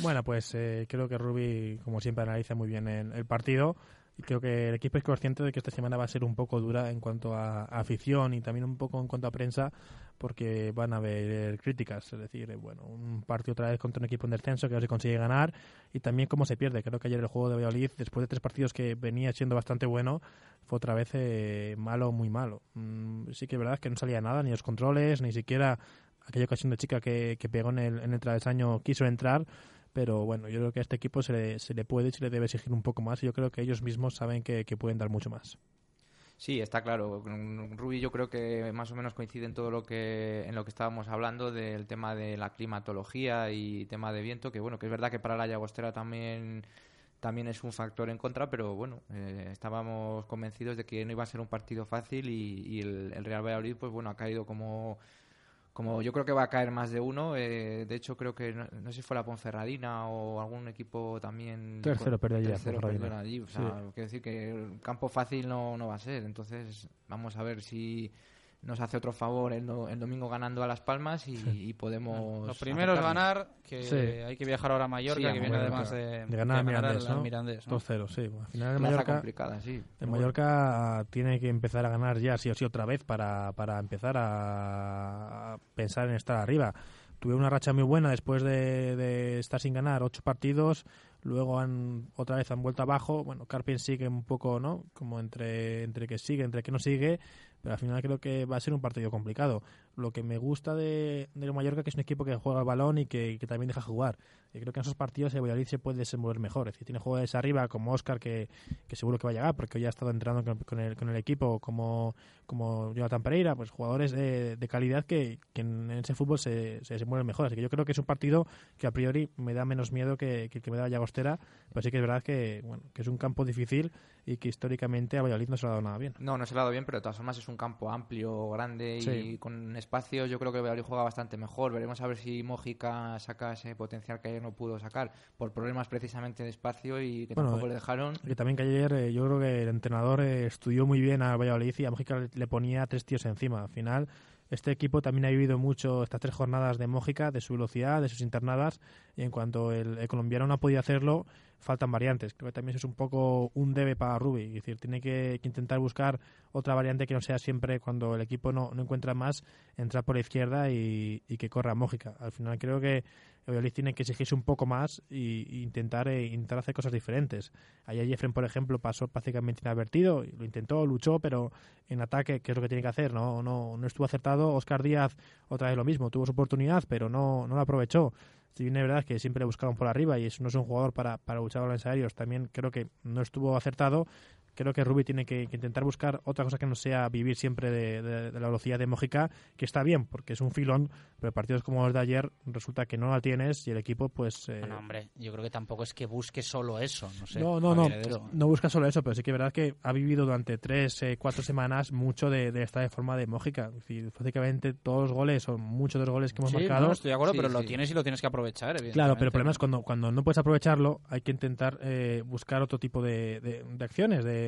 Bueno, pues eh, creo que Rubi, como siempre, analiza muy bien el, el partido. Creo que el equipo es consciente de que esta semana va a ser un poco dura en cuanto a, afición y también un poco en cuanto a prensa, porque van a haber críticas. Es decir, bueno, un partido otra vez contra un equipo en descenso que no se consigue ganar y también cómo se pierde. Creo que ayer el juego de Valladolid, después de tres partidos que venía siendo bastante bueno, fue otra vez eh, malo, muy malo. Mm, sí que es verdad que no salía nada, ni los controles, ni siquiera aquella ocasión de chica que, que pegó en el, en el travesaño quiso entrar. Pero bueno, yo creo que a este equipo se le, se le puede y se le debe exigir un poco más. Y yo creo que ellos mismos saben que, que pueden dar mucho más. Sí, está claro. Rubí yo creo que más o menos coincide en todo lo que en lo que estábamos hablando del tema de la climatología y tema de viento, que bueno, que es verdad que para la Llagostera también también es un factor en contra, pero bueno, eh, estábamos convencidos de que no iba a ser un partido fácil y, y el, el Real Valladolid pues bueno ha caído como como yo creo que va a caer más de uno. eh, de hecho creo que no, no sé si fue la Ponferradina o algún equipo también Tercero perdió allí tercero perdió allí. O sea, Sí. quiero decir que el campo fácil no, no va a ser. Entonces, vamos a ver si nos hace otro favor el, do- el domingo ganando a Las Palmas y, y podemos. Lo primero es ganar, que Sí. hay que viajar ahora a Mallorca, Sí, a que viene además de, de ganar de Mirandés, al ¿no? Mirandés, ¿no? 2-0, sí. Al final el Plaza Mallorca, complicada, sí, pero Mallorca tiene que empezar a ganar ya sí o sí otra vez para, para empezar a, a pensar en estar arriba. Tuve una racha muy buena después de, de estar sin ganar ocho partidos, luego han otra vez han vuelto abajo. Bueno, Carpien sigue un poco, ¿no? Como entre, entre que sigue, entre que no sigue, pero al final creo que va a ser un partido complicado. Lo que me gusta de, del Mallorca que es un equipo que juega el balón y que, que también deja jugar. Y creo que en esos partidos el Valladolid se puede desenvolver mejor. Es decir, tiene jugadores arriba como Oscar que, que seguro que va a llegar porque hoy ha estado entrenando con, con el, con el equipo como, como Jonathan Pereira, pues jugadores de, de calidad que, que en ese fútbol se, se desenvuelven mejor. Así que yo creo que es un partido que a priori me da menos miedo que, que el que me da Llagostera, pero sí que es verdad que, bueno, que es un campo difícil y que históricamente a Valladolid no se le ha dado nada bien. No, no se le ha dado bien, pero de todas formas es un campo amplio, grande y Sí. con espacio. Yo creo que Valladolid juega bastante mejor. Veremos a ver si Mójica saca ese potencial que ayer no pudo sacar por problemas precisamente de espacio y que Bueno, tampoco eh, le dejaron. Que también que ayer eh, yo creo que el entrenador eh, estudió muy bien a Valladolid y a Mójica le, le ponía tres tíos encima. Al final, este equipo también ha vivido mucho estas tres jornadas de Mójica, de su velocidad, de sus internadas, y en cuanto el, el colombiano no ha podido hacerlo, faltan variantes. Creo que también eso es un poco un debe para Rubi. Es decir, tiene que, que intentar buscar otra variante que no sea siempre cuando el equipo no, encuentra más, entrar por la izquierda y, que corra Mójica. Al final creo que el tiene que exigirse un poco más y intentar, eh, intentar hacer cosas diferentes. Ayer Jeffren, por ejemplo, pasó prácticamente inadvertido, lo intentó, luchó, pero en ataque, ¿qué es lo que tiene que hacer? No, no, no estuvo acertado. Oscar Díaz, otra vez lo mismo, tuvo su oportunidad, pero no, no la aprovechó. Si bien es verdad que siempre le buscaban por arriba y es- no es un jugador para, para luchar balones aéreos, también creo que no estuvo acertado. Creo que Rubi tiene que, que intentar buscar otra cosa que no sea vivir siempre de, de- de la velocidad de Mójica, que está bien, porque es un filón, pero partidos como los de ayer resulta que no la tienes y el equipo, pues... eh, Bueno, hombre, yo creo que tampoco es que busque solo eso, no sé. no, no, no, no busca solo eso, pero sí que es verdad que ha vivido durante tres, eh, cuatro semanas mucho de, de esta de forma de Mójica. Es decir, prácticamente todos los goles, o muchos de los goles que hemos Sí, marcado... no, estoy de acuerdo, pero lo tienes y lo tienes que aprovechar, Claro, evidentemente. pero el problema es cuando, cuando no puedes aprovecharlo, hay que intentar eh, buscar otro tipo de, de- de acciones, de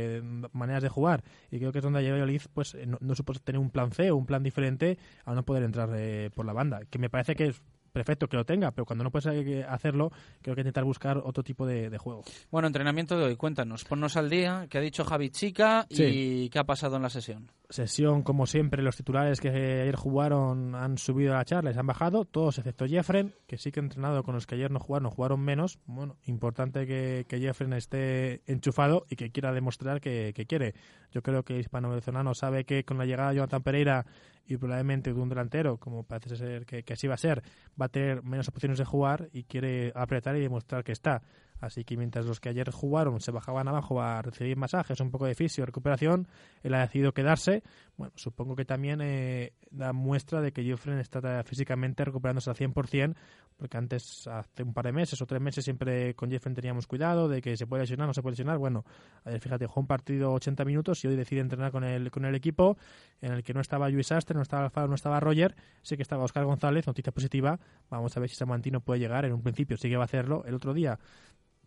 maneras de jugar. Y creo que es donde Valladolid pues, eh, no, no supo tener un plan C o un plan diferente a no poder entrar eh, por la banda. Que me parece que es perfecto que lo tenga, pero cuando no puedes eh, hacerlo, creo que intentar buscar otro tipo de, de juego. Bueno, entrenamiento de hoy, cuéntanos, ponnos al día, qué ha dicho Javi Chica y Sí. qué ha pasado en la sesión. Sesión, como siempre, los titulares que ayer jugaron han subido a la charla y se han bajado, todos excepto Jeffren, que sí que ha entrenado con los que ayer no jugaron, jugaron menos. Bueno, importante que, que Jeffren esté enchufado y que quiera demostrar que, que quiere. Yo creo que el hispano-venezolano sabe que con la llegada de Jonathan Pereira y probablemente de un delantero, como parece ser que, que así va a ser, va a tener menos opciones de jugar y quiere apretar y demostrar que está. Así que mientras los que ayer jugaron se bajaban abajo a recibir masajes, un poco de fisio, recuperación, él ha decidido quedarse. Bueno, supongo que también eh, da muestra de que Jeffren está físicamente recuperándose al 100%, porque antes, hace un par de meses o tres meses, siempre con Jeffren teníamos cuidado de que se puede lesionar, no se puede lesionar. Bueno, ayer, fíjate, jugó un partido 80 minutos y hoy decide entrenar con el, con el equipo en el que no estaba Luis Astre, no estaba Alfaro, no estaba Roger, sí que estaba Oscar González, noticia positiva. Vamos a ver si Samantino puede llegar. En un principio sí que va a hacerlo. El otro día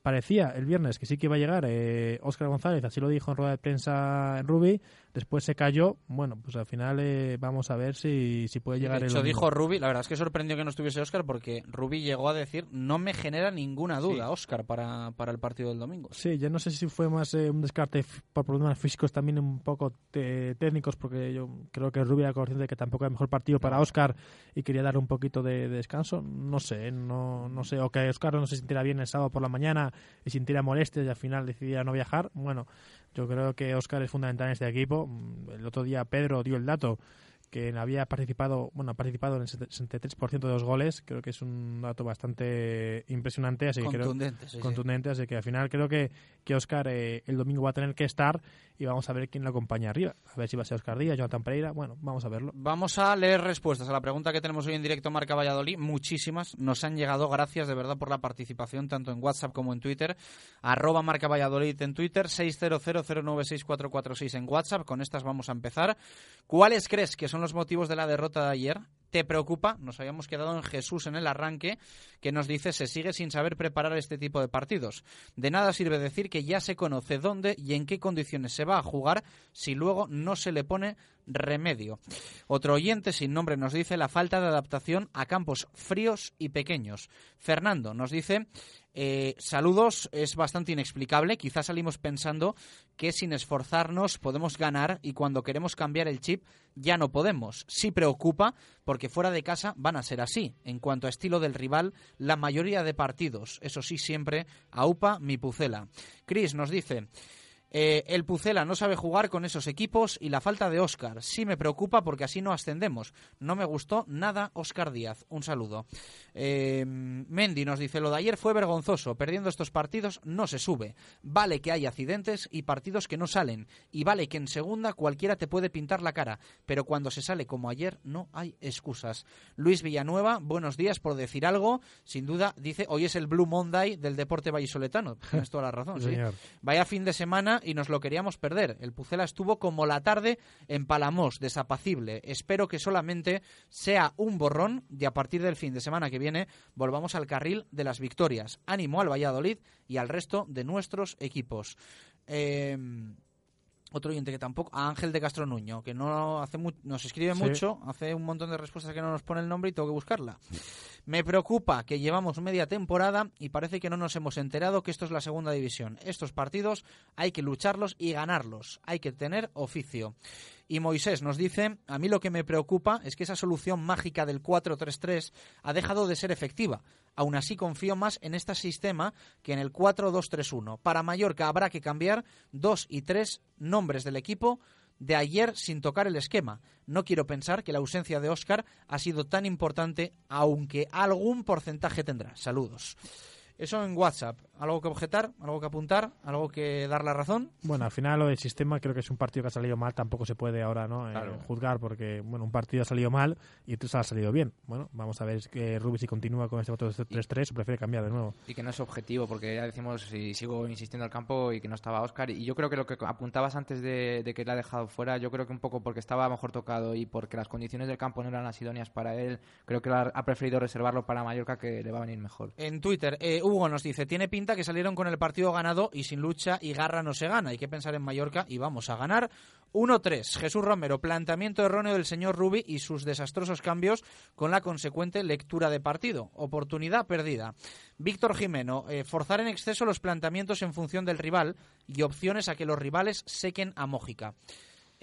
parecía el viernes que sí que iba a llegar eh, Óscar González, así lo dijo en rueda de prensa en Rubi, después se cayó, bueno, pues al final eh, vamos a ver si, si puede llegar de hecho, dijo Rubi, la verdad es que sorprendió que no estuviese Oscar porque Rubi llegó a decir, no me genera ninguna duda, Oscar, para, para el partido del domingo. Sí, yo no sé si fue más eh, un descarte por problemas físicos también un poco técnicos, porque yo creo que Rubio era consciente de que tampoco era el mejor partido para Oscar y quería dar un poquito de, de descanso. No sé, no, no sé, o que Oscar no se sintiera bien el sábado por la mañana y sintiera molestias y al final decidiera no viajar. Bueno, yo creo que Oscar es fundamental en este equipo. Mm, El otro día Pedro dio el dato que había participado, bueno, ha participado en el 63% de los goles, creo que es un dato bastante impresionante, así que creo- Contundente, sí, sí. contundente, así que al final creo que, que Oscar eh, el domingo va a tener que estar y vamos a ver quién lo acompaña arriba, a ver si va a ser Oscar Díaz, Jonathan Pereira, bueno, vamos a verlo. Vamos a leer respuestas a la pregunta que tenemos hoy en directo Marca Valladolid. Muchísimas nos han llegado. Gracias de verdad por la participación, tanto en WhatsApp como en Twitter. Arroba Marca Valladolid en Twitter, 600096446 en WhatsApp. Con estas vamos a empezar. ¿Cuáles crees que son los motivos de la derrota de ayer? ¿Te preocupa? Nos habíamos quedado en Jesús en el arranque, que nos dice se sigue sin saber preparar este tipo de partidos. De nada sirve decir que ya se conoce dónde y en qué condiciones se va a jugar si luego no se le pone remedio. Otro oyente sin nombre nos dice la falta de adaptación a campos fríos y pequeños. Fernando nos dice eh, saludos, es bastante inexplicable. Quizás salimos pensando que sin esforzarnos podemos ganar y cuando queremos cambiar el chip ya no podemos. Sí preocupa porque fuera de casa van a ser así. En cuanto a estilo del rival, la mayoría de partidos, eso sí, siempre a UPA mi Pucela. Chris nos dice. Eh, el Pucela no sabe jugar con esos equipos y la falta de Óscar. Sí me preocupa porque así no ascendemos. No me gustó nada Óscar Díaz. Un saludo. Eh, Mendy nos dice, lo de ayer fue vergonzoso. Perdiendo estos partidos no se sube. Vale que hay accidentes y partidos que no salen. Y vale que en segunda cualquiera te puede pintar la cara. Pero cuando se sale como ayer no hay excusas. Luis Villanueva, buenos días por decir algo. Sin duda, dice, hoy es el Blue Monday del deporte vallisoletano. Tienes toda la razón. Sí. Vaya fin de semana y nos lo queríamos perder. El Pucela estuvo como la tarde en Palamos, desapacible. Espero que solamente sea un borrón y a partir del fin de semana que viene volvamos al carril de las victorias. Ánimo al Valladolid y al resto de nuestros equipos. Eh, otro oyente que tampoco, a Ángel de Castro Nuño, que no hace mu- nos escribe Sí. mucho, hace un montón de respuestas que no nos pone el nombre y tengo que buscarla. Me preocupa que llevamos media temporada y parece que no nos hemos enterado que esto es la segunda división. Estos partidos hay que lucharlos y ganarlos. Hay que tener oficio. Y Moisés nos dice, a mí lo que me preocupa es que esa solución mágica del 4-3-3 ha dejado de ser efectiva. Aún así confío más en este sistema que en el 4-2-3-1. Para Mallorca habrá que cambiar dos y tres nombres del equipo de ayer sin tocar el esquema. No quiero pensar que la ausencia de Óscar ha sido tan importante, aunque algún porcentaje tendrá. Saludos. Eso en WhatsApp. ¿Algo que objetar? ¿Algo que apuntar? ¿Algo que dar la razón? Bueno, al final lo del sistema creo que es un partido que ha salido mal, tampoco se puede ahora no Eh, juzgar porque bueno, un partido ha salido mal y otro ha salido bien. Bueno, vamos a ver que Rubí si continúa con este voto de 3-3 o prefiere cambiar de nuevo. Y que no es objetivo, porque ya decimos, y sigo insistiendo al campo, y que no estaba Oscar. Y yo creo que lo que apuntabas antes de, de que le ha dejado fuera, yo creo que un poco porque estaba mejor tocado y porque las condiciones del campo no eran las idóneas para él, creo que ha ha preferido reservarlo para Mallorca, que le va a venir mejor. En Twitter, eh, Hugo nos dice, tiene pinta que salieron con el partido ganado y sin lucha y garra no se gana. Hay que pensar en Mallorca y vamos a ganar. 1-3. Jesús Romero, planteamiento erróneo del señor Rubi y sus desastrosos cambios con la consecuente lectura de partido. Oportunidad perdida. Víctor Jimeno, eh, forzar en exceso los planteamientos en función del rival y opciones a que los rivales sequen a Mójica.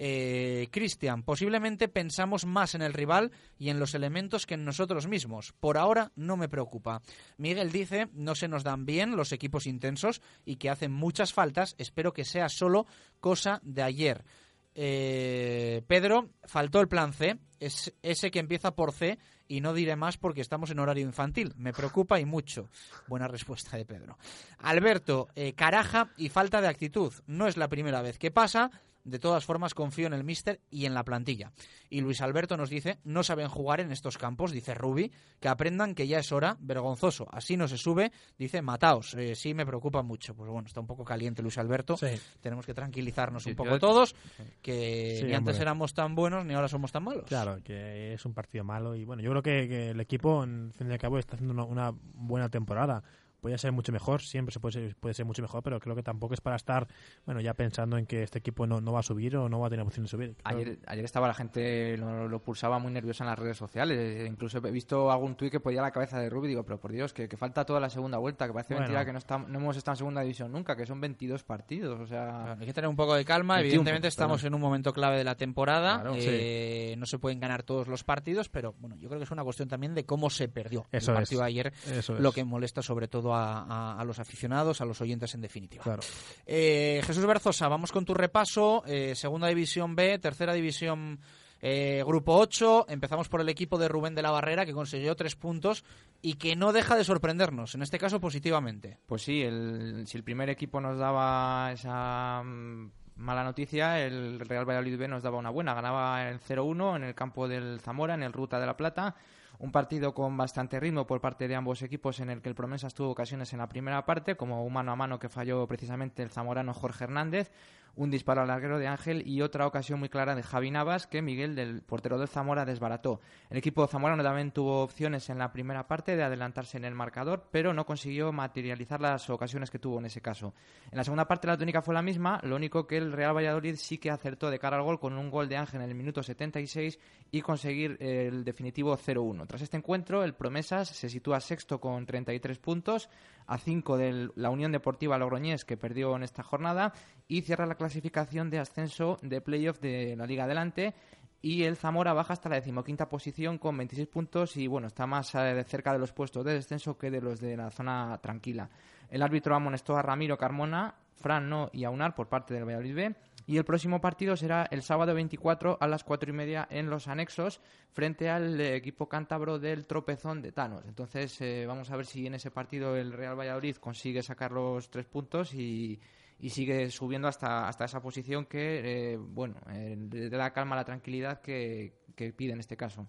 Eh, Cristian, posiblemente pensamos más en el rival y en los elementos que en nosotros mismos. Por ahora no me preocupa. Miguel dice, no se nos dan bien los equipos intensos y que hacen muchas faltas. Espero que sea solo cosa de ayer. Eh, Pedro, faltó el plan C, es ese que empieza por C y no diré más porque estamos en horario infantil. Me preocupa y mucho. Buena respuesta de Pedro. Alberto, eh, caraja y falta de actitud. No es la primera vez que pasa. De todas formas, confío en el míster y en la plantilla. Y Luis Alberto nos dice, no saben jugar en estos campos, dice Rubi, que aprendan que ya es hora, vergonzoso. Así no se sube, dice, mataos. Eh, sí, me preocupa mucho. Pues bueno, está un poco caliente Luis Alberto. Tenemos que tranquilizarnos un poco yo- todos, que Sí, ni antes hombre. éramos tan buenos ni ahora somos tan malos. Claro, que es un partido malo y bueno, yo creo que, que el equipo en fin de cabo está haciendo una, una buena temporada. Puede ser mucho mejor, siempre se puede ser, puede ser mucho mejor, pero creo que tampoco es para estar, bueno, ya pensando en que este equipo no, no va a subir o no va a tener opción de subir. Creo- Ayer, ayer estaba la gente, lo, lo pulsaba muy nerviosa en las redes sociales. Eh, Incluso he visto algún tuit que podía la cabeza de Rubi. Digo, pero por Dios, que, que falta toda la segunda vuelta. Que parece Bueno. mentira que no, está, no hemos estado en segunda división nunca, que son 22 partidos. O sea, Hay que tener un poco de calma. 21, Evidentemente estamos en un momento clave de la temporada. Claro, Eh, No se pueden ganar todos los partidos, pero bueno, yo creo que es una cuestión también de cómo se perdió Eso el es. partido de ayer. Eso lo es. que molesta sobre todo a, a- a los aficionados, a los oyentes en definitiva. Claro. Eh, Jesús Berzosa, vamos con tu repaso. Eh, segunda división B, tercera división eh, grupo 8. Empezamos por el equipo de Rubén de la Barrera, que consiguió tres puntos y que no deja de sorprendernos, en este caso positivamente. Pues sí, el, si el primer equipo nos daba esa mm, mala noticia, el Real Valladolid B nos daba una buena. Ganaba el 0-1 en el campo del Zamora, en el Ruta de la Plata. Un partido con bastante ritmo por parte de ambos equipos en el que el Promesas tuvo ocasiones en la primera parte, como un mano a mano que falló precisamente el zamorano Jorge Hernández, un disparo al larguero de Ángel y otra ocasión muy clara de Javi Navas que Miguel, del portero del Zamora, desbarató. El equipo zamorano también tuvo opciones en la primera parte de adelantarse en el marcador, pero no consiguió materializar las ocasiones que tuvo en ese caso. En la segunda parte la tónica fue la misma, lo único que el Real Valladolid sí que acertó de cara al gol con un gol de Ángel en el minuto 76 y conseguir el definitivo 0-1. Tras este encuentro, el Promesas se sitúa sexto con 33 puntos, a 5 de la Unión Deportiva Logroñés que perdió en esta jornada y cierra la clasificación de ascenso de playoff de la Liga Adelante y el Zamora baja hasta la decimoquinta posición con 26 puntos y bueno, está más eh, cerca de los puestos de descenso que de los de la zona tranquila. El árbitro amonestó a Ramiro Carmona, Fran No y Aunar por parte del Valladolid B y el próximo partido será el sábado 24 a las 4 y media en los anexos frente al eh, equipo cántabro del tropezón de Thanos. Entonces eh, vamos a ver si en ese partido el Real Valladolid consigue sacar los tres puntos y, y sigue subiendo hasta, hasta esa posición que, eh, bueno, eh, le da la calma, la tranquilidad que, que pide en este caso.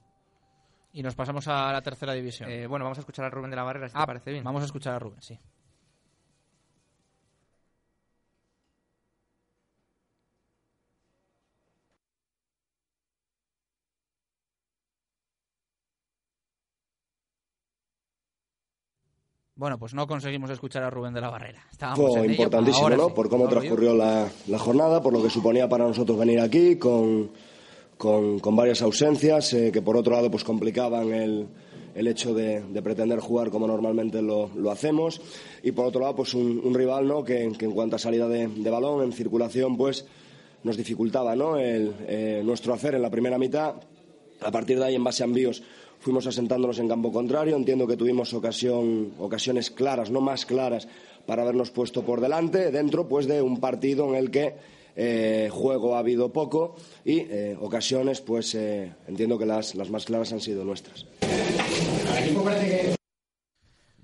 Y nos pasamos a la tercera división. Eh, bueno, vamos a escuchar a Rubén de la Barrera, si Ah, te parece bien. Vamos a escuchar a Rubén, sí. Bueno, pues no conseguimos escuchar a Rubén de la Barrera. Estábamos Fue en ello. importantísimo, Ahora ¿no? sí. Por cómo transcurrió la, la jornada, por lo que suponía para nosotros venir aquí, con, con, con varias ausencias, eh, que por otro lado pues complicaban el, el hecho de, de pretender jugar como normalmente lo, lo hacemos. Y por otro lado, pues un, un rival, ¿no? Que, que en cuanto a salida de, de balón, en circulación, pues nos dificultaba, ¿no? El, eh, nuestro hacer en la primera mitad. A partir de ahí, en base a envíos, fuimos asentándonos en campo contrario. Entiendo que tuvimos ocasión, ocasiones claras, no más claras, para habernos puesto por delante, dentro pues de un partido en el que eh, juego ha habido poco y eh, ocasiones, pues eh, entiendo que las, las más claras han sido nuestras.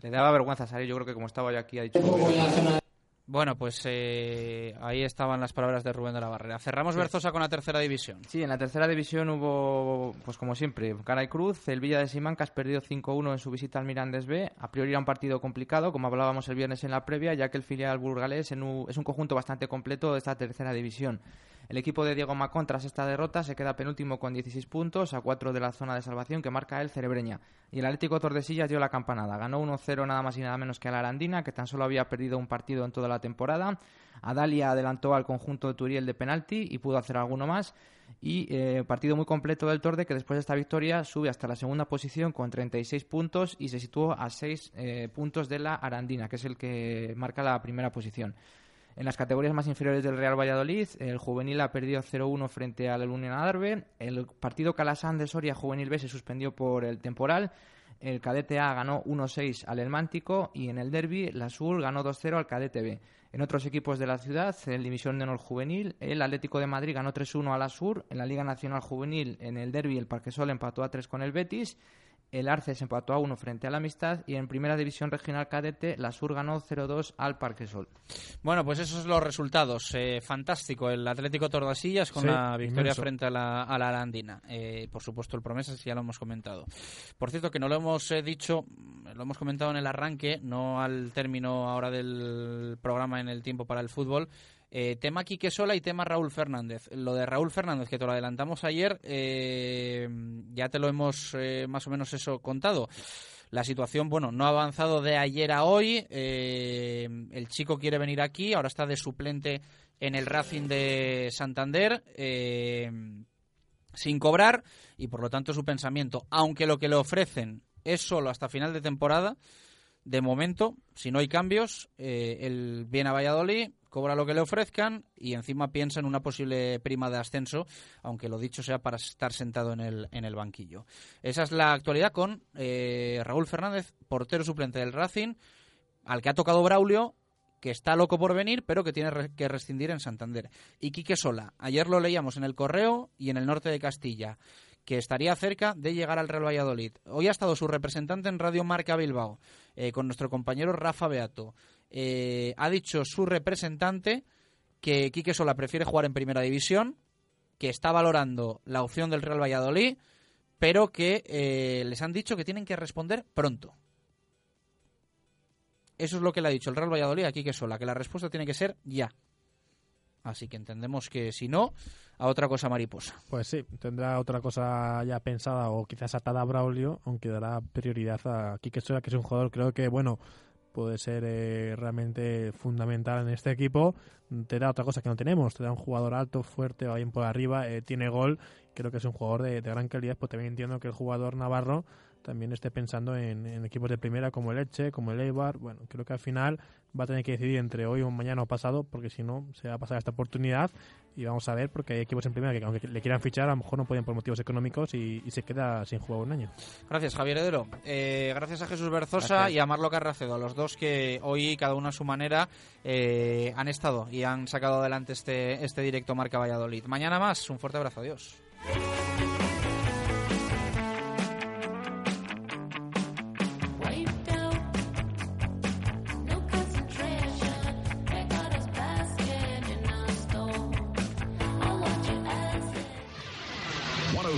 le daba vergüenza salir. Yo creo que como estaba yo aquí ha dicho... Bueno, pues eh, ahí estaban las palabras de Rubén de la Barrera. Cerramos Sí. Berzosa con la tercera división. Sí, en la tercera división hubo, pues como siempre, cara y cruz. El Villa de Simancas perdió 5-1 en su visita al Mirandés B. A priori era un partido complicado, como hablábamos el viernes en la previa, ya que el filial burgalés en un- es un conjunto bastante completo de esta tercera división. El equipo de Diego Macón, tras esta derrota, se queda penúltimo con 16 puntos, a 4 de la zona de salvación que marca el Cerebreña. Y el Atlético Tordesillas dio la campanada. Ganó 1-0 nada más y nada menos que a la Arandina, que tan solo había perdido un partido en toda la temporada. Adalia adelantó al conjunto de Turiel de penalti y pudo hacer alguno más. Y eh, partido muy completo del Torde que después de esta victoria sube hasta la segunda posición con 36 puntos y se situó a 6 eh, puntos de la Arandina, que es el que marca la primera posición. En las categorías más inferiores del Real Valladolid, el juvenil ha perdido 0-1 frente al Unión Adarve. El partido Calasán de Soria Juvenil B se suspendió por el temporal. El cadete A ganó 1-6 al Elmántico y en el derby la Sur ganó 2-0 al cadete B. En otros equipos de la ciudad, en División de Honor Juvenil, el Atlético de Madrid ganó 3-1 a la Sur. En la Liga Nacional Juvenil, en el derby, el Parquesol empató a 3 con el Betis. El Arces empató a 1 frente al Amistad. Y en Primera División Regional Cadete, la Sur ganó 0-2 al Parquesol. Bueno, pues esos son los resultados. Eh, fantástico el Atlético Tordesillas con Sí, la victoria inmenso. frente a la, a la Arandina. Eh, por supuesto, el Promesas ya lo hemos comentado. Por cierto, que no lo hemos eh, dicho, lo hemos comentado en el arranque, no al término ahora del programa en el tiempo para el fútbol. Eh, tema Quique Sola y tema Raúl Fernández. Lo de Raúl Fernández, que te lo adelantamos ayer, eh, ya te lo hemos eh, más o menos eso contado. La situación, bueno, no ha avanzado de ayer a hoy. Eh, el chico quiere venir aquí, ahora está de suplente en el Racing de Santander. eh, sin cobrar y por lo tanto su pensamiento, aunque lo que le ofrecen es solo hasta final de temporada, de momento, si no hay cambios, él viene a Valladolid, cobra lo que le ofrezcan y encima piensa en una posible prima de ascenso, aunque lo dicho sea para estar sentado en el, en el banquillo. Esa es la actualidad con eh, Raúl Fernández, portero suplente del Racing, al que ha tocado Braulio, que está loco por venir, pero que tiene que rescindir en Santander. Y Quique Sola, ayer lo leíamos en el correo y en el norte de Castilla, que estaría cerca de llegar al Real Valladolid. Hoy ha estado su representante en Radio Marca Bilbao, eh, con nuestro compañero Rafa Beato. Eh, ha dicho su representante que Quique Sola prefiere jugar en Primera División, que está valorando la opción del Real Valladolid, pero que eh, les han dicho que tienen que responder pronto. Eso es lo que le ha dicho el Real Valladolid a Quique Sola, que la respuesta tiene que ser ya. Así que entendemos que si no, a otra cosa mariposa. Pues sí, tendrá otra cosa ya pensada o quizás atada a Braulio, aunque dará prioridad a Quique Sola, que es un jugador creo que, bueno, puede ser eh, realmente fundamental en este equipo. Te da otra cosa que no tenemos, te da un jugador alto, fuerte, va bien por arriba, eh, tiene gol, creo que es un jugador de, de gran calidad, pues también entiendo que el jugador navarro también esté pensando en, en equipos de primera como el Elche, como el Eibar. Bueno, creo que al final va a tener que decidir entre hoy o mañana o pasado, porque si no, se va a pasar esta oportunidad y vamos a ver, porque hay equipos en primera que aunque le quieran fichar, a lo mejor no pueden por motivos económicos y, y se queda sin jugar un año. Gracias, Javier Hedero. Eh, gracias a Jesús Berzosa Gracias. y a Marlo Carracedo, a los dos que hoy, cada uno a su manera, eh, han estado y han sacado adelante este, este directo Marca Valladolid. Mañana más, un fuerte abrazo, adiós.